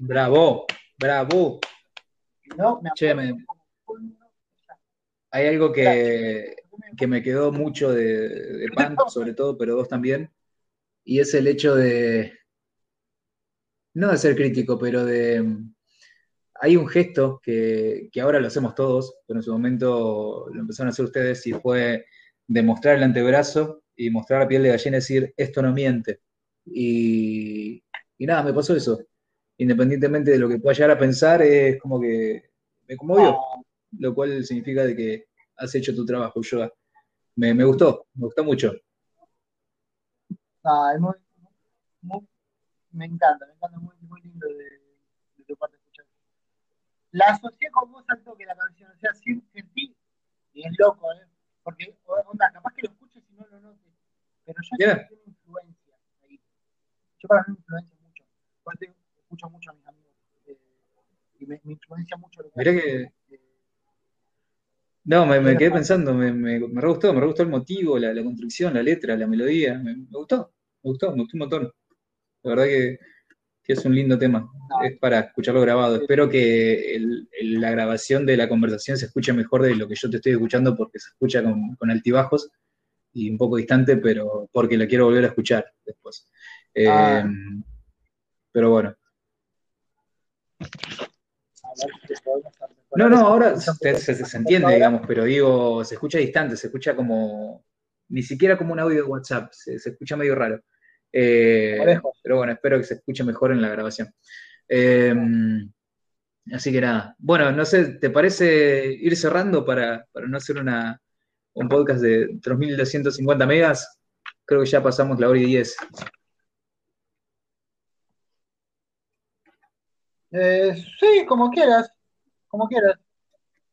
Bravo, bravo. No, me che, me, hay algo que, me quedó mucho de, de Pan, sobre todo, pero vos también, y es el hecho de, no de ser crítico, pero de... Hay un gesto que, ahora lo hacemos todos, pero en su momento lo empezaron a hacer ustedes y fue demostrar el antebrazo y mostrar la piel de gallina y decir, esto no miente. Y, y nada, me pasó eso. Independientemente de lo que pueda llegar a pensar, es como que me conmovió lo cual significa de que has hecho tu trabajo, Yoga. Me, me gustó, me gustó mucho. Ah, es muy, me encanta, me encanta, muy, muy lindo de, de tu parte escuchar. La asocié con vos al toque la canción, o sea, sentí, y es loco, ¿eh? porque, onda, capaz que lo escuches y no lo notes, pero yo yeah influencia ahí. Yo para mí me influencia mucho, porque escucho mucho a mis amigos, eh, y me, me, influencia mucho lo que... Mirá que... Eh, no, me, me quedé pensando, me, me, me re gustó, me re gustó el motivo, la, la construcción, la letra, la melodía, me, gustó, me gustó, me gustó un montón. La verdad que, que es un lindo tema, es para escucharlo grabado. Espero que el, el, la grabación de la conversación se escuche mejor de lo que yo te estoy escuchando porque se escucha con, con altibajos y un poco distante, pero porque la quiero volver a escuchar después. Eh, ah. Pero bueno. No, no, ahora se, se, entiende, digamos, pero digo, se escucha distante, se escucha como, ni siquiera como un audio de WhatsApp, se, escucha medio raro. Eh, pero bueno, espero que se escuche mejor en la grabación. Eh, Así que nada. Bueno, no sé, ¿te parece ir cerrando para, para no hacer una, un podcast de 3250 megas? Creo que ya pasamos la hora y 10. Eh, sí, como quieras, como quieras.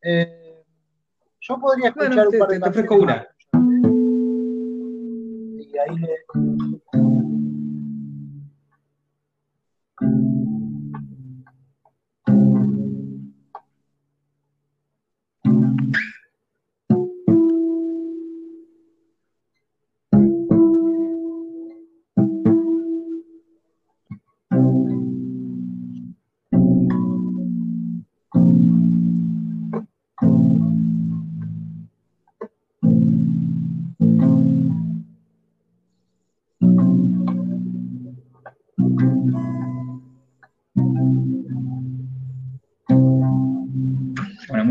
Eh, yo podría escuchar un par de te, te ofrezco una. Y ahí le...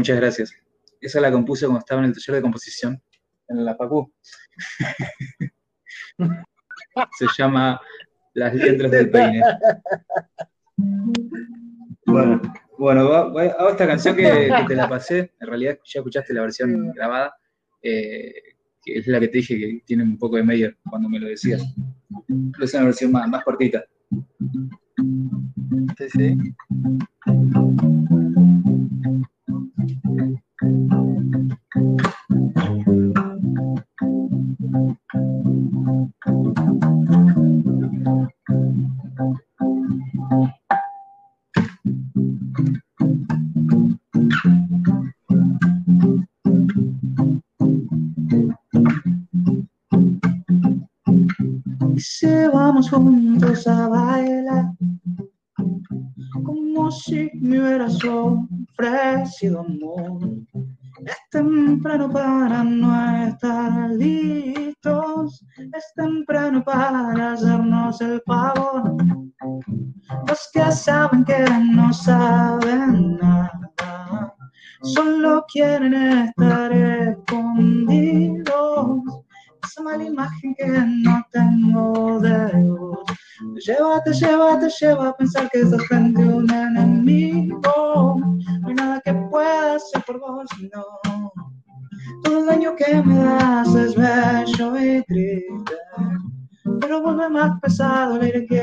muchas gracias. Esa la compuse cuando estaba en el taller de composición, en la Facu. Se llama Las letras del peine. Bueno, bueno hago esta canción que, te la pasé. En realidad ya escuchaste la versión grabada, eh, que es la que te dije que tiene un poco de Meyer cuando me lo decías. Pero es una versión más, más cortita. Sí, sí. Vamos juntos a bailar como si me hubieras ofrecido amor. Es temprano para no estar listos, es temprano para hacernos el favor. Los que saben que no saben nada, solo quieren estar escondidos. Esa mala imagen que no tengo de vos. Te lleva, te lleva, a pensar que estás frente pesado el aire que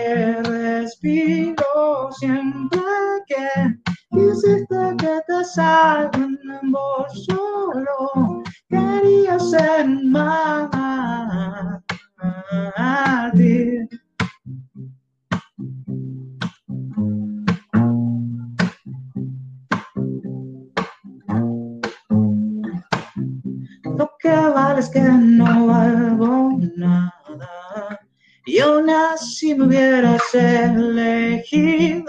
Aún así me hubieras elegido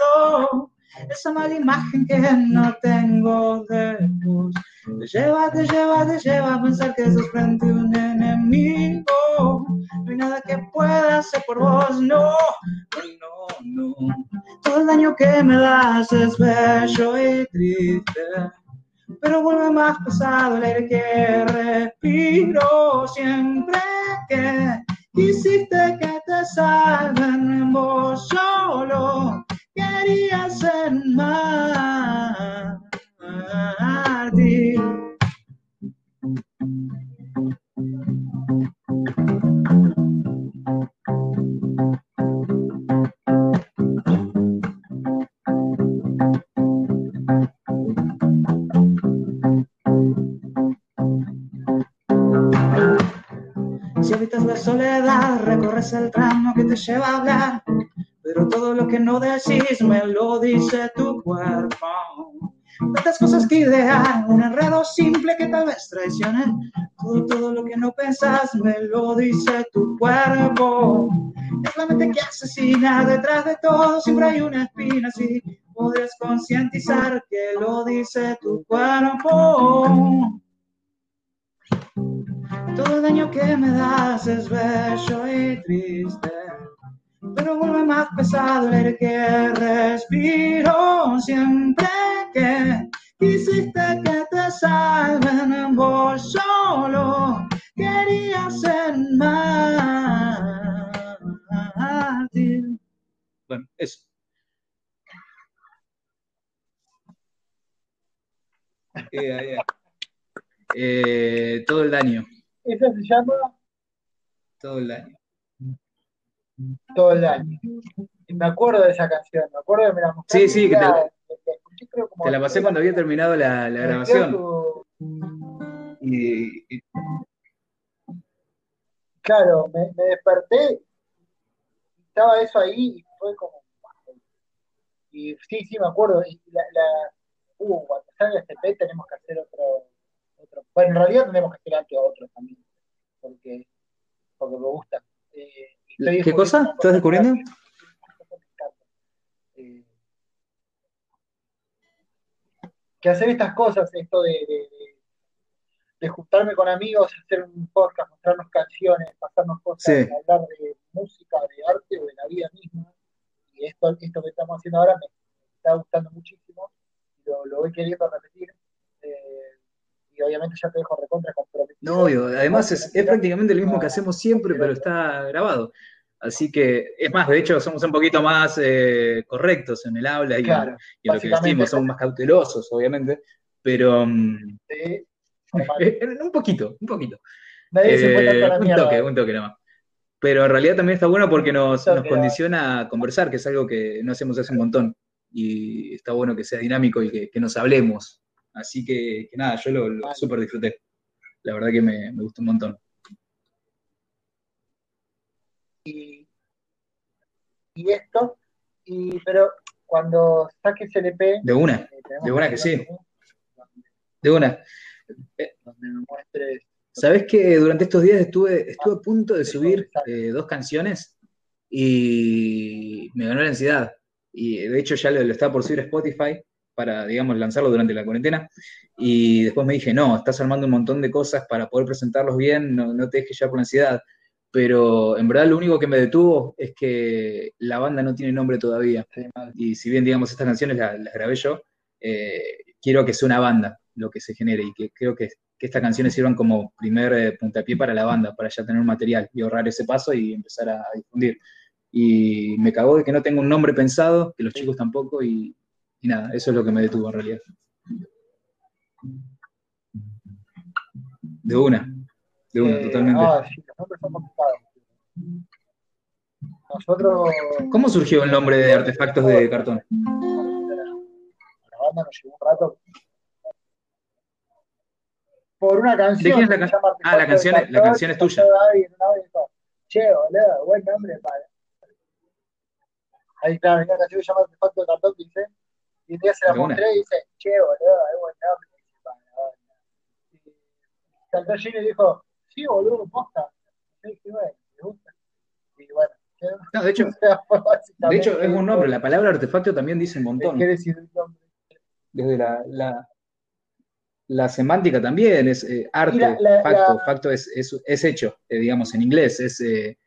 esa mala imagen que no tengo de vos. Te lleva, te lleva, te lleva a pensar que sos frente a un enemigo. No hay nada que pueda hacer por vos, no, no, no. Todo el daño que me das es bello y triste. Pero vuelve más pesado el aire que respiro siempre que quisiste que te vos solo quería ser más. Recorres el tramo que te lleva a hablar pero todo lo que no decís me lo dice tu cuerpo. Tantas cosas que idear, un enredo simple que tal vez traicione. Todo, todo lo que no pensás me lo dice tu cuerpo. Es la mente que asesina, detrás de todo siempre hay una espina. Si podrías concientizar que lo dice tu cuerpo. Todo el daño que me das es bello y triste pero vuelve más pesado el aire que respiro. Siempre que quisiste que te salven en vos solo quería ser más bueno eso Eh, todo el daño. ¿Esa se llama? Todo el daño. Todo el daño. me acuerdo de esa canción, me acuerdo de me la Sí, sí, que te, te la pasé cuando había terminado la, la grabación. Y, Claro, me, me desperté, estaba eso ahí y fue como y sí, sí, me acuerdo. Y la, la, uh, cuando salga este P tenemos que hacer otro, Bueno, en realidad tenemos que hacer antes otro también, porque, porque me gusta. Eh, ¿Qué cosa? ¿Estás descubriendo? Eh, que hacer estas cosas, esto de, de, de, juntarme con amigos, hacer un podcast, mostrarnos canciones, pasarnos cosas, hablar de música, de arte o de la vida misma esto, esto que estamos haciendo ahora me está gustando muchísimo, lo, lo voy queriendo repetir. Eh, obviamente ya te dejo recontra comprometido. No, obvio, además es, es, prácticamente lo mismo que hacemos siempre, pero está grabado. Así que, es más, de hecho, somos un poquito más eh, correctos en el habla y, en, lo que decimos, somos más cautelosos, obviamente, pero. Mm, sí, un poquito, un poquito. Nadie se eh, un toque, un toque nada más. Pero en realidad también está bueno porque nos, condiciona a conversar, que es algo que no hacemos hace un montón. Y está bueno que sea dinámico y que, nos hablemos. Así que, nada, yo lo, lo súper disfruté. La verdad que me, me, gustó un montón. Y, esto, y, pero cuando saques el EP... De una, eh, de una que sí. De una. Donde me muestres Sabes que durante estos días estuve, estuve a punto de subir eh, dos canciones y me ganó la ansiedad. Y de hecho ya lo, estaba por subir a Spotify para, digamos, lanzarlo durante la cuarentena. Y después me dije, no, estás armando un montón de cosas para poder presentarlos bien, no, no te dejes ya por ansiedad. Pero en verdad lo único que me detuvo es que la banda no tiene nombre todavía. y si bien, digamos, estas canciones las, grabé yo, eh, quiero que sea una banda lo que se genere y que creo que que estas canciones sirvan como primer eh, puntapié para la banda, para ya tener un material y ahorrar ese paso y empezar a, difundir. Y me cagó de que no tengo un nombre pensado, que los chicos tampoco, y, nada, eso es lo que me detuvo en realidad. De una, de una, eh, totalmente. Ah, sí, son complicados. Nosotros. ¿Cómo surgió el nombre de artefactos de cartón? La banda nos llevó un rato por una canción. ¿De quién es la canción? Ah, la canción, la canción es tuya. Che, boludo, buen nombre para. Ahí está, una canción que se llama Artefacto de Cartón, dice. Y un día se la mostré y dice, che, boludo, es buen nombre. Y saltó Gino y dijo, sí, boludo, posta. Sí, sí, bueno, me gusta. Y bueno. No, de hecho, de hecho, es un nombre. La palabra artefacto también dice un montón. ¿Qué decir el nombre? Desde la, la, la semántica también es eh, arte, facto, facto es, es, hecho, eh, digamos, en inglés, es eh,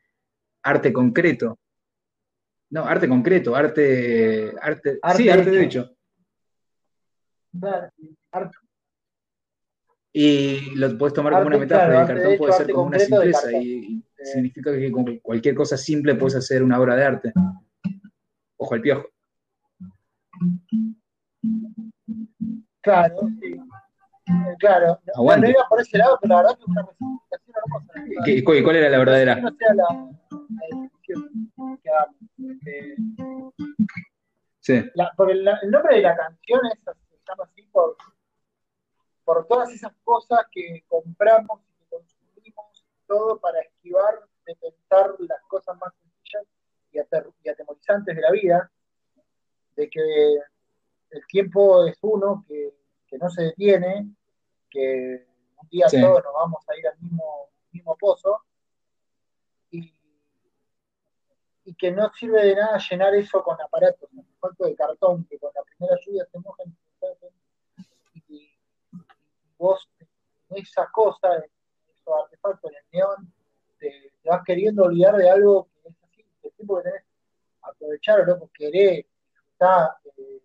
arte concreto. No, arte concreto, arte, arte, sí, arte de hecho. Y lo puedes tomar como una metáfora, el cartón puede ser como una simpleza y, significa que con cualquier cosa simple puedes hacer una obra de arte. Ojo al piojo. Claro, sí. Claro, no, iba por ese lado, pero la verdad que es una ¿Y cuál era la verdadera? No sea la, definición que hagamos. Eh, sí. La, por el, el, nombre de la canción es, se llama así por, por todas esas cosas que compramos y que consumimos, todo para esquivar de pensar las cosas más sencillas y, ater, y atemorizantes de la vida, de que el tiempo es uno, que que no se detiene, que un día todos nos vamos a ir al mismo, mismo pozo, y, y, que no sirve de nada llenar eso con aparatos, con de cartón, que con la primera lluvia se mojan y, vos esas cosas, esos artefactos en el neón, te, vas queriendo olvidar de algo que es así, que tipo que tenés aprovechar, loco, querer disfrutar, eh,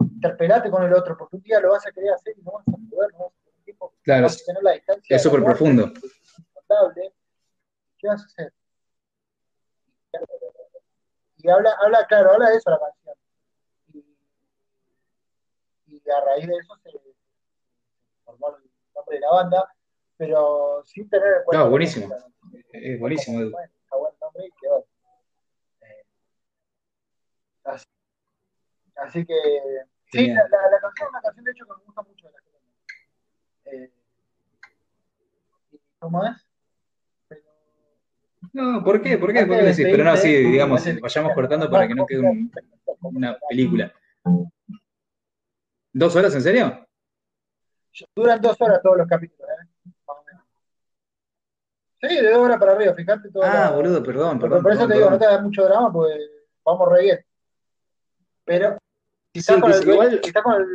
interpelate con el otro, porque un día lo vas a querer hacer y no vas a poder, no vas a tener tiempo, claro, vas a tener la distancia. Es súper profundo. ¿Qué vas a hacer? Y habla, habla, claro, habla de eso la canción. Y, a raíz de eso se, nombre de la banda, pero sin tener en cuenta. No, buenísimo. Es buenísimo, Edu. Está buen nombre y quedó. Eh, así, que. Sí, la, la, canción es una canción de hecho que me gusta mucho de la eh, ¿Cómo es? No, ¿por qué? ¿Por qué? ¿Por qué decís? Pero no, sí, digamos, vayamos cortando para que no quede una película. ¿Dos horas, en serio? Duran dos horas todos los capítulos, ¿eh? Sí, de dos horas para arriba, fíjate todo. Ah, boludo, perdón, perdón. Por eso te digo, no te da mucho drama, pues vamos re bien. Pero Quizás con el, igual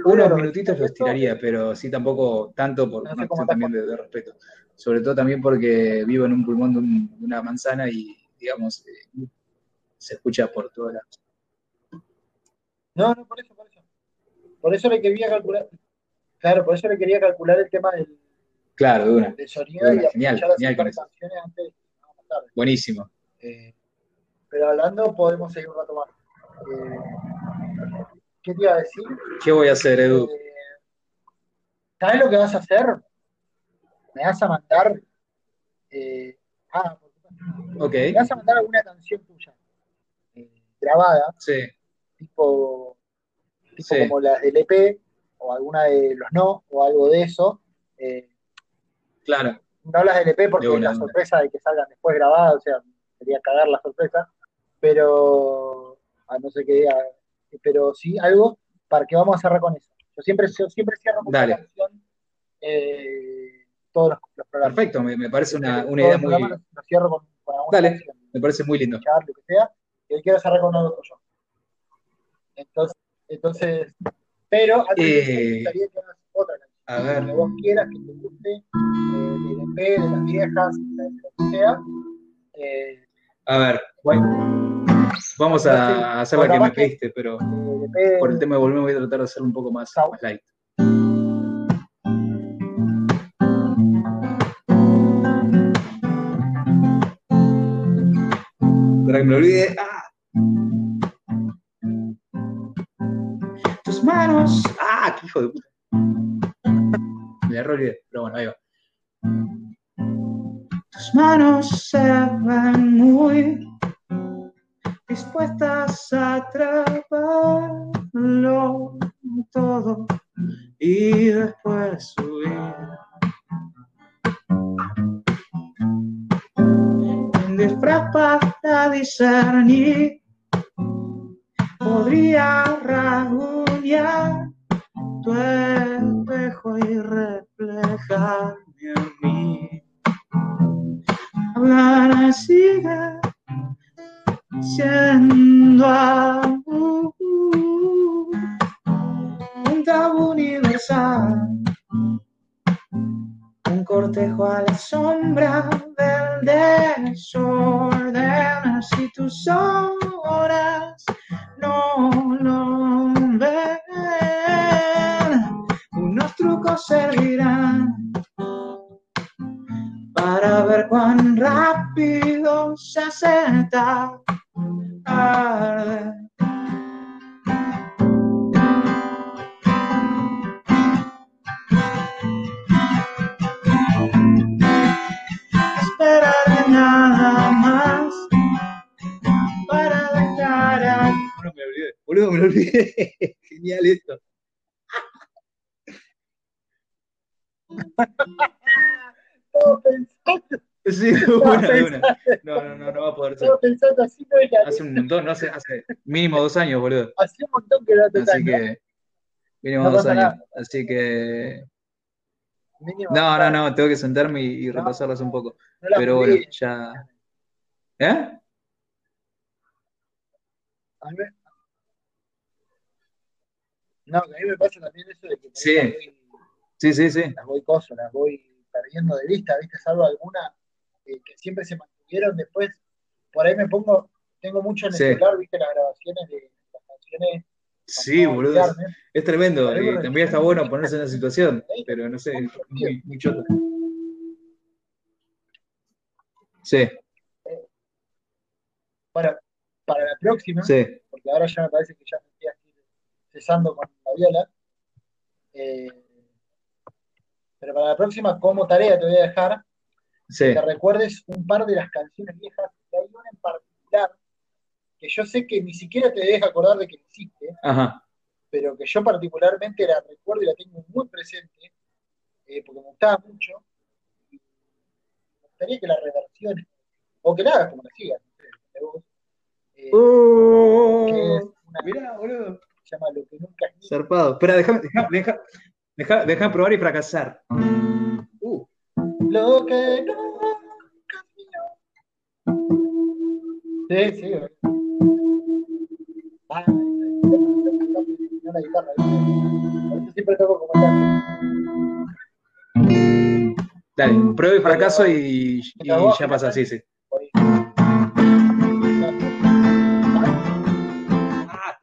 unos minutitos lo estiraría, pero sí tampoco tanto por una cuestión también de, respeto. Sobre todo también porque vivo en un pulmón de, una manzana y, digamos, eh, se escucha por todas las... No, no, por eso, por eso. Por eso le quería calcular, claro, por eso le quería calcular el tema del, claro, de una, del sonido y genial, genial con eso. Antes, Buenísimo. Eh, pero hablando podemos seguir un rato más. Eh, ¿Qué te iba a decir? ¿Qué voy a hacer, Edu? Eh, ¿Sabes lo que vas a hacer? Me vas a mandar. Ah, ok. Me vas a mandar alguna canción tuya grabada. Sí. Tipo, tipo como las del EP o alguna de los no o algo de eso. claro. No las del EP porque la sorpresa de que salgan después grabadas, o sea, sería cagar la sorpresa. Pero a no ser que diga pero sí algo para que vamos a cerrar con eso. Yo siempre, siempre cierro con Dale. canción eh, todos los, programas. Perfecto, me, parece una, una idea muy... Lo, cierro con, con Dale, canción, me parece muy lindo. Lo que sea, y hoy quiero cerrar con algo tuyo. Entonces, entonces pero antes eh, me gustaría que hagas otra canción. A ver. Que vos quieras, que te guste, eh, de de las viejas, de lo que sea. Eh, a ver, bueno. Vamos a hacer la que me pediste, pero por el tema de volumen voy a tratar de hacerlo un poco más, más light. Para que me olvide. ¡Ah! Manos. ¡Ah! ¡Qué hijo de puta! Me la pero bueno, ahí va. Tus manos se ven muy dispuestas a atraparlo todo y después subir. Un disfraz para discernir podría rasguñar tu espejo y reflejarme en mí. Hablar así siendo aún un tabú universal, un cortejo a la sombra del desorden, si tus horas no trucos servirán para ver cuán rápido se acerca Esperaré nada más para dejar a... Olvidé, boludo, me olvidé. Genial esto. Sí, buena, una. No, no, no, no va a poder ser. pensando así, no Hace un montón, no hace, hace mínimo dos años, boludo. Hace un montón que no Así que, mínimo dos años. Así que. no, no, no, tengo que sentarme y, repasarlas un poco. Pero bueno, ya. ¿Eh? A mí No, a mí me pasa también eso de que. Sí. Sí, sí, sí. Las voy cosas, las voy perdiendo de vista, ¿viste? Salvo alguna que siempre se mantuvieron después. Por ahí me pongo, tengo mucho en el celular, viste, las grabaciones de las canciones. Sí, boludo. Es, tremendo. Y también está bueno ponerse en la situación, pero no sé, muy, muy choto. Sí. Eh, bueno, para la próxima, porque ahora ya me parece que ya me estoy cesando con la viola. Eh, Pero para la próxima, como tarea, te voy a dejar que recuerdes un par de las canciones viejas. Hay una en particular que yo sé que ni siquiera te deja acordar de que existe, pero que yo particularmente la recuerdo y la tengo muy presente, eh, porque me gustaba mucho. Y me gustaría que la reversiones, o que la hagas como la sigas. Eh, oh, mirá, boludo. Se llama Lo que nunca es Zarpado. Espera, déjame deja, deja, deja, probar y fracasar. Uh. Lo que mío. Sí, sí. Ah, la guitarra. Siempre tengo como Dale, prueba y fracaso y, y ya pasa, sí, sí.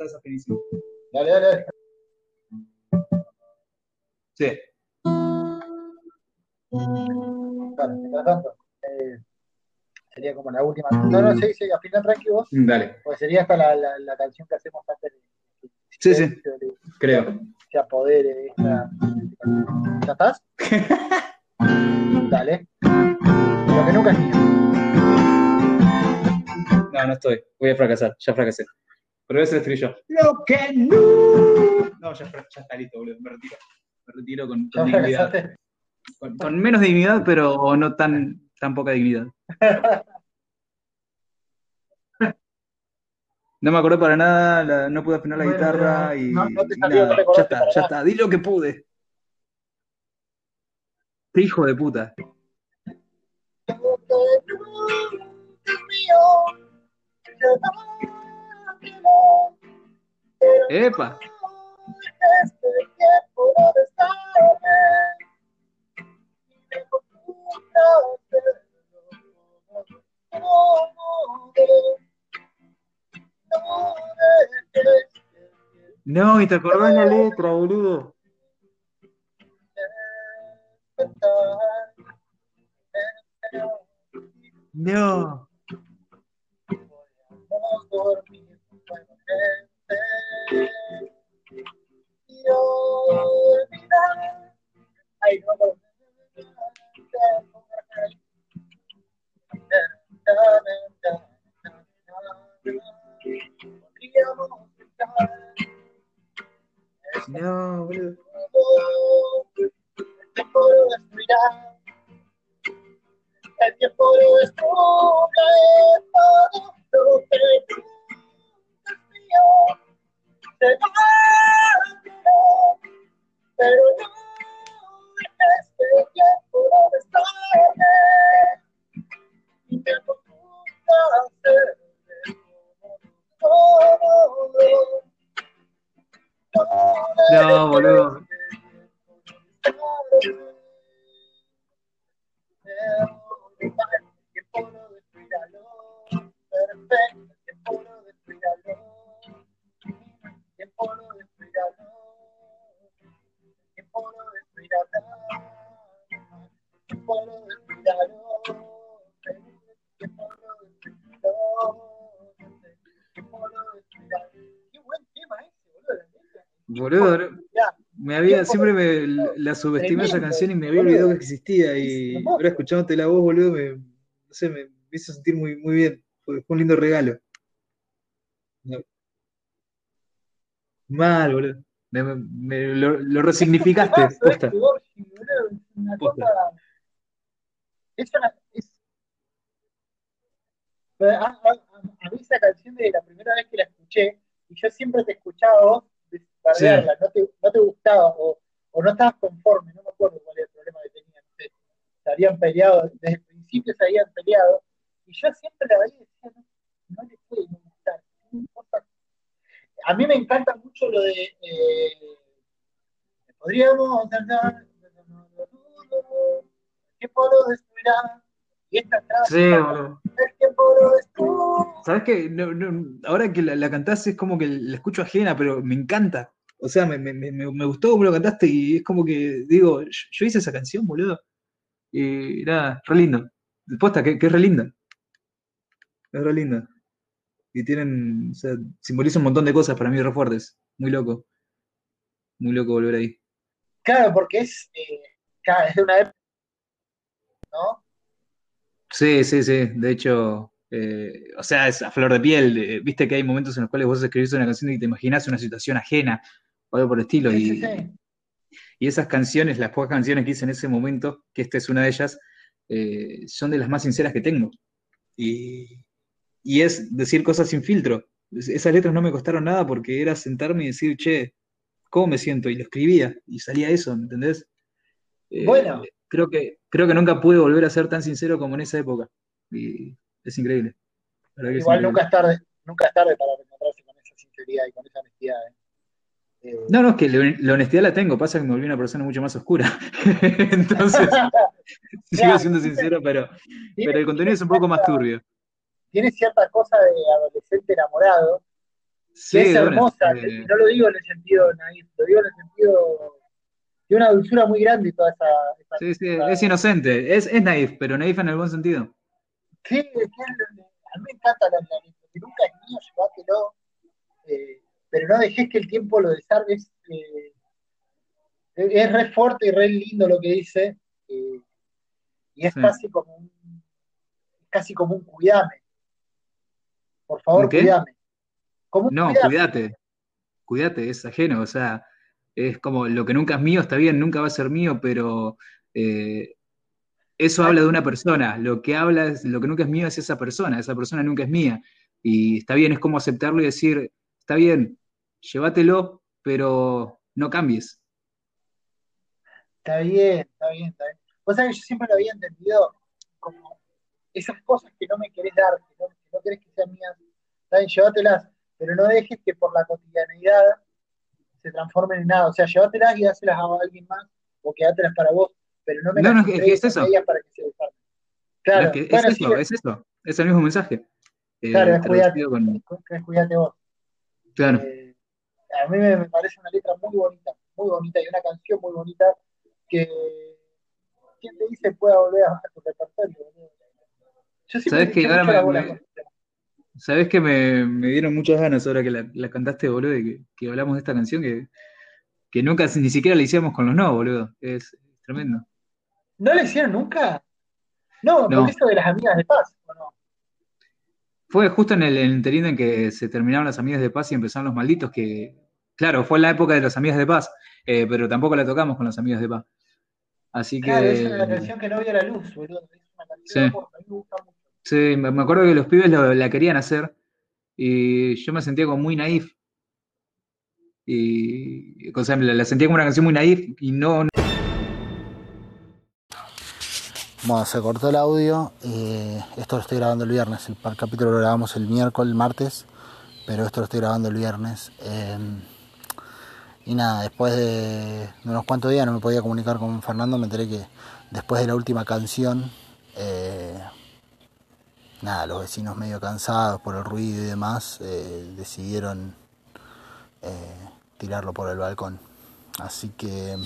esa felicidad. Dale, dale, dale. Sí. Claro, mientras tanto, eh, sería como la última. No, no, sí, sí, al final tranquilo Dale. Pues sería hasta la, la, la canción que hacemos antes de. Sí, sí, creo. Se apodere esta. ¿Ya estás? Dale. Lo que nunca es mío. No, no estoy. Voy a fracasar. Ya fracasé. Pero ese estribillo. Lo que no. No, ya, ya está listo, boludo. Me retiro. Me retiro con, dignidad. Con, menos dignidad, pero no tan, tan poca dignidad. No me acordé para nada, no pude afinar la guitarra y, no, te nada. ya está, ya está, di lo que pude. Hijo de puta. Epa. No, y te acordás la letra, boludo. No. Siempre me la subestimé esa canción y me había olvidado que existía. Y ahora escuchándote la voz, boludo, me, no sé, me, hizo sentir muy, muy bien. Fue, un lindo regalo. Mal, boludo. Me, lo, resignificaste. Posta. Es una, es, a, a, a, mí esa canción de la primera vez que la escuché, y yo siempre te he escuchado no, te, no te gustaba o, o, no estabas conforme, no me acuerdo cuál era el problema que tenían, se habían peleado, desde el principio se habían peleado, y yo siempre la veía y decía, no, no le puede gustar. A mí me encanta mucho lo de, eh, podríamos andar, ¿qué puedo destruirá? Y esta sí, boludo. ¿Sabes qué? ahora que la, la, cantás es como que la escucho ajena, pero me encanta. O sea, me, me, me, gustó cómo lo cantaste y es como que digo, yo, hice esa canción, boludo. Y nada, re lindo. Después que, que es re linda. Es re linda. Y tienen, o sea, simboliza un montón de cosas para mí re fuertes. Muy loco. Muy loco volver ahí. Claro, porque es, eh, es de una época, ¿no? Sí, sí, sí. De hecho, eh, o sea, es a flor de piel. Viste que hay momentos en los cuales vos escribís una canción y te imaginas una situación ajena o algo por el estilo. y, y esas canciones, las pocas canciones que hice en ese momento, que esta es una de ellas, eh, son de las más sinceras que tengo. Y, y es decir cosas sin filtro. Esas letras no me costaron nada porque era sentarme y decir, che, ¿cómo me siento? Y lo escribía y salía eso, ¿me entendés? Eh, bueno. Creo que, creo que nunca pude volver a ser tan sincero como en esa época. Y es increíble. Igual nunca es tarde, nunca es tarde para encontrarse con esa sinceridad y con esa honestidad. ¿eh? Eh, no, no, es que la honestidad la tengo, pasa que me volví una persona mucho más oscura. Entonces, sigo siendo sincero, pero, pero el contenido es un poco más turbio. Tiene cierta cosa de adolescente enamorado, que es hermosa, eh, no lo digo en el sentido naif, lo digo en el sentido de una dulzura muy grande toda esa... sí, sí, es inocente, es, es naif, pero naif en el buen sentido. Sí, es que a mí me encanta la naif, porque nunca es mío, llévatelo. Eh, pero no dejes que el tiempo lo desarme. Es, eh, es re fuerte y re lindo lo que dice, eh, y es casi como un casi como un cuidame. Por favor, cuidame. no, cuídate. Cuídate, es ajeno, o sea, es como lo que nunca es mío está bien, nunca va a ser mío, pero eh, eso habla de una persona. Lo que habla, es, lo que nunca es mío es esa persona, esa persona nunca es mía. Y está bien, es como aceptarlo y decir, está bien, llévatelo, pero no cambies. Está bien, está bien, está bien. Vos sabés que yo siempre lo había entendido como esas cosas que no me querés dar, que no, que no querés que sean mías, está bien, llévatelas, pero no dejes que por la cotidianidad se transformen en nada. O sea, llévatelas y dáselas a alguien más o quédatelas para vos, pero no me no, las no, es, es eso. para que se Claro, es, es eso, es eso, es el mismo mensaje. Claro, eh, es, cuidate, con... cuídate vos. Claro. Eh, a mí me, parece una letra muy bonita, muy bonita y una canción muy bonita que, ¿quién te dice pueda volver a, tu repertorio? Yo ¿Sabes que ahora me, ¿Sabes que me, me, dieron muchas ganas ahora que la, la cantaste, boludo, y que, que, hablamos de esta canción que, que nunca ni siquiera la hicimos con los no, boludo? Es, tremendo. ¿No la hicieron nunca? No, no. con esto de las amigas de paz, ¿o no? Fue justo en el, en el en que se terminaron las amigas de paz y empezaron los malditos que Claro, fue la época de los Amigos de Paz, eh, pero tampoco la tocamos con los Amigos de Paz. Así que. Claro, esa es la canción que no vio la luz, boludo. Es una canción sí. me gusta mucho. Sí, me acuerdo que los pibes la querían hacer y yo me sentía como muy naif. Y, o sea, la, sentía como una canción muy naif y no. Bueno, se cortó el audio. Eh, esto lo estoy grabando el viernes. El, capítulo lo grabamos el miércoles, el martes. Pero esto lo estoy grabando el viernes. Eh, y nada, después de, unos cuantos días no me podía comunicar con Fernando, me enteré que después de la última canción, eh, nada, los vecinos medio cansados por el ruido y demás, eh, decidieron eh, tirarlo por el balcón. Así que,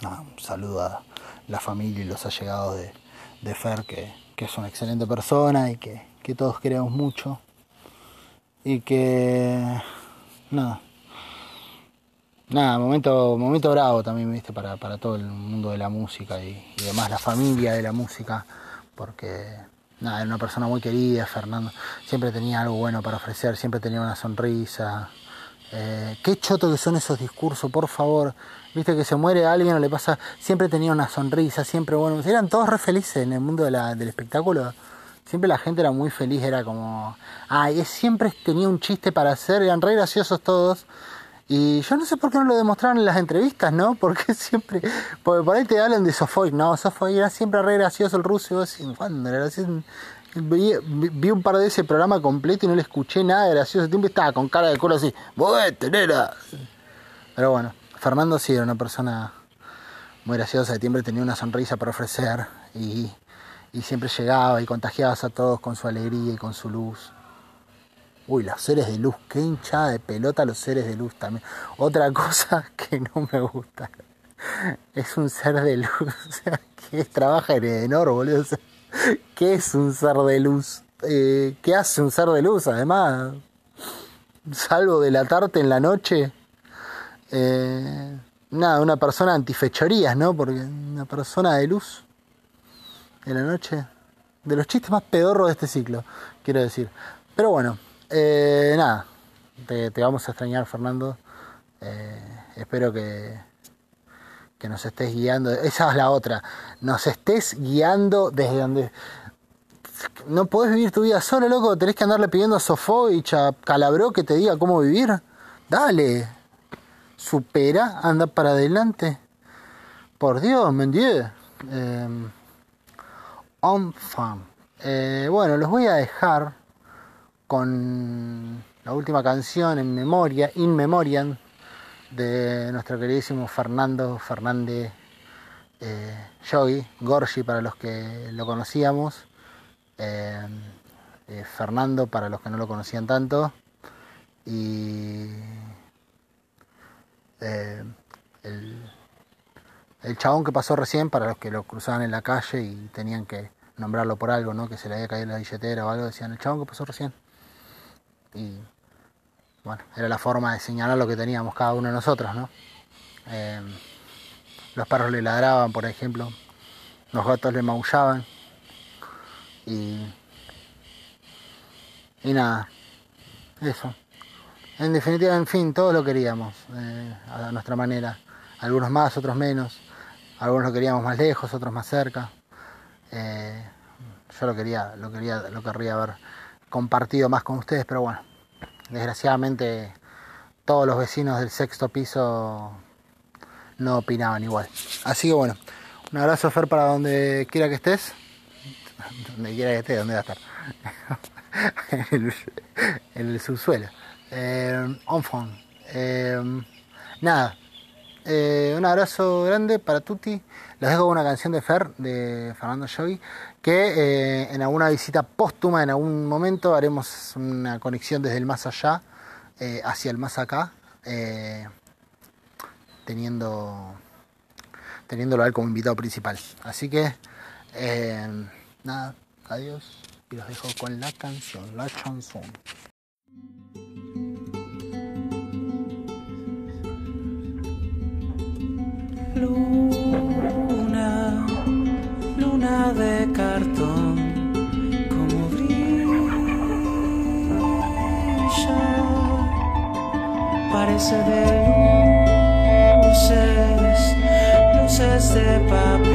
nada, un saludo a la familia y los allegados de, Fer, que, que, es una excelente persona y que, que todos queremos mucho. Y que, nada, nada, momento, momento bravo también, viste, para, para todo el mundo de la música y, demás, la familia de la música, porque nada, era una persona muy querida, Fernando, siempre tenía algo bueno para ofrecer, siempre tenía una sonrisa. Eh, qué choto que son esos discursos, por favor. Viste que se muere alguien o le pasa, siempre tenía una sonrisa, siempre bueno, eran todos re felices en el mundo del espectáculo. Siempre la gente era muy feliz, era como, ay, siempre tenía un chiste para hacer, eran re graciosos todos. Y yo no sé por qué no lo demostraron en las entrevistas, ¿no? Porque siempre, porque por ahí te hablan de Sofoy, no, Sofoy era siempre re gracioso el ruso, y vos ¿cuándo era gracioso? Vi, un par de ese programa completo y no le escuché nada gracioso, siempre estaba con cara de culo así, tenera. Pero bueno, Fernando sí era una persona muy graciosa, siempre tenía una sonrisa para ofrecer y, y siempre llegaba y contagiaba a todos con su alegría y con su luz. Uy, los seres de luz, qué hinchada de pelota los seres de luz también. Otra cosa que no me gusta es un ser de luz. O sea, que trabaja en Edenor, boludo. ¿Qué es un ser de luz? Eh, ¿Qué hace un ser de luz además? Salvo delatarte en la noche. Eh, nada, una persona antifechorías, ¿no? Porque una persona de luz en la noche, de los chistes más pedorros de este ciclo, quiero decir. Pero bueno, eh, nada, te, vamos a extrañar, Fernando. Eh, espero que, que nos estés guiando. Esa es la otra. Nos estés guiando desde donde. No podés vivir tu vida solo, loco. Tenés que andarle pidiendo a Sofó y Calabró que te diga cómo vivir. Dale. Supera, anda para adelante. Por Dios, me Dieu. Eh, eh, bueno, los voy a dejar con la última canción en memoria, In Memoriam, de nuestro queridísimo Fernando Fernández eh, Yogi, Gorgi para los que lo conocíamos, eh, eh, Fernando para los que no lo conocían tanto, y el, el chabón que pasó recién para los que lo cruzaban en la calle y tenían que nombrarlo por algo, ¿no? que se le había caído la billetera o algo, decían el chabón que pasó recién y bueno, era la forma de señalar lo que teníamos cada uno de nosotros, ¿no? Em, los perros le ladraban, por ejemplo, los gatos le maullaban y, y nada, eso. En definitiva, en fin, todos lo queríamos eh, a nuestra manera, algunos más, otros menos, algunos lo queríamos más lejos, otros más cerca. Eh, yo lo quería, lo quería, lo querría ver compartido más con ustedes, pero bueno, desgraciadamente todos los vecinos del sexto piso no opinaban igual. Así que bueno, un abrazo Fer para donde quiera que estés. Donde quiera que estés, donde va a estar. en, el, subsuelo. Eh, eh, nada. Eh, un abrazo grande para Tutti. Les dejo una canción de Fer, de Fernando Joy que eh, en alguna visita póstuma, en algún momento, haremos una conexión desde el más allá eh, hacia el más acá, eh, teniendo, teniéndolo a como invitado principal. Así que, nada, adiós y los dejo con la canción, la chanson luna de cartón, como brilla, parece de luces, luces de papel.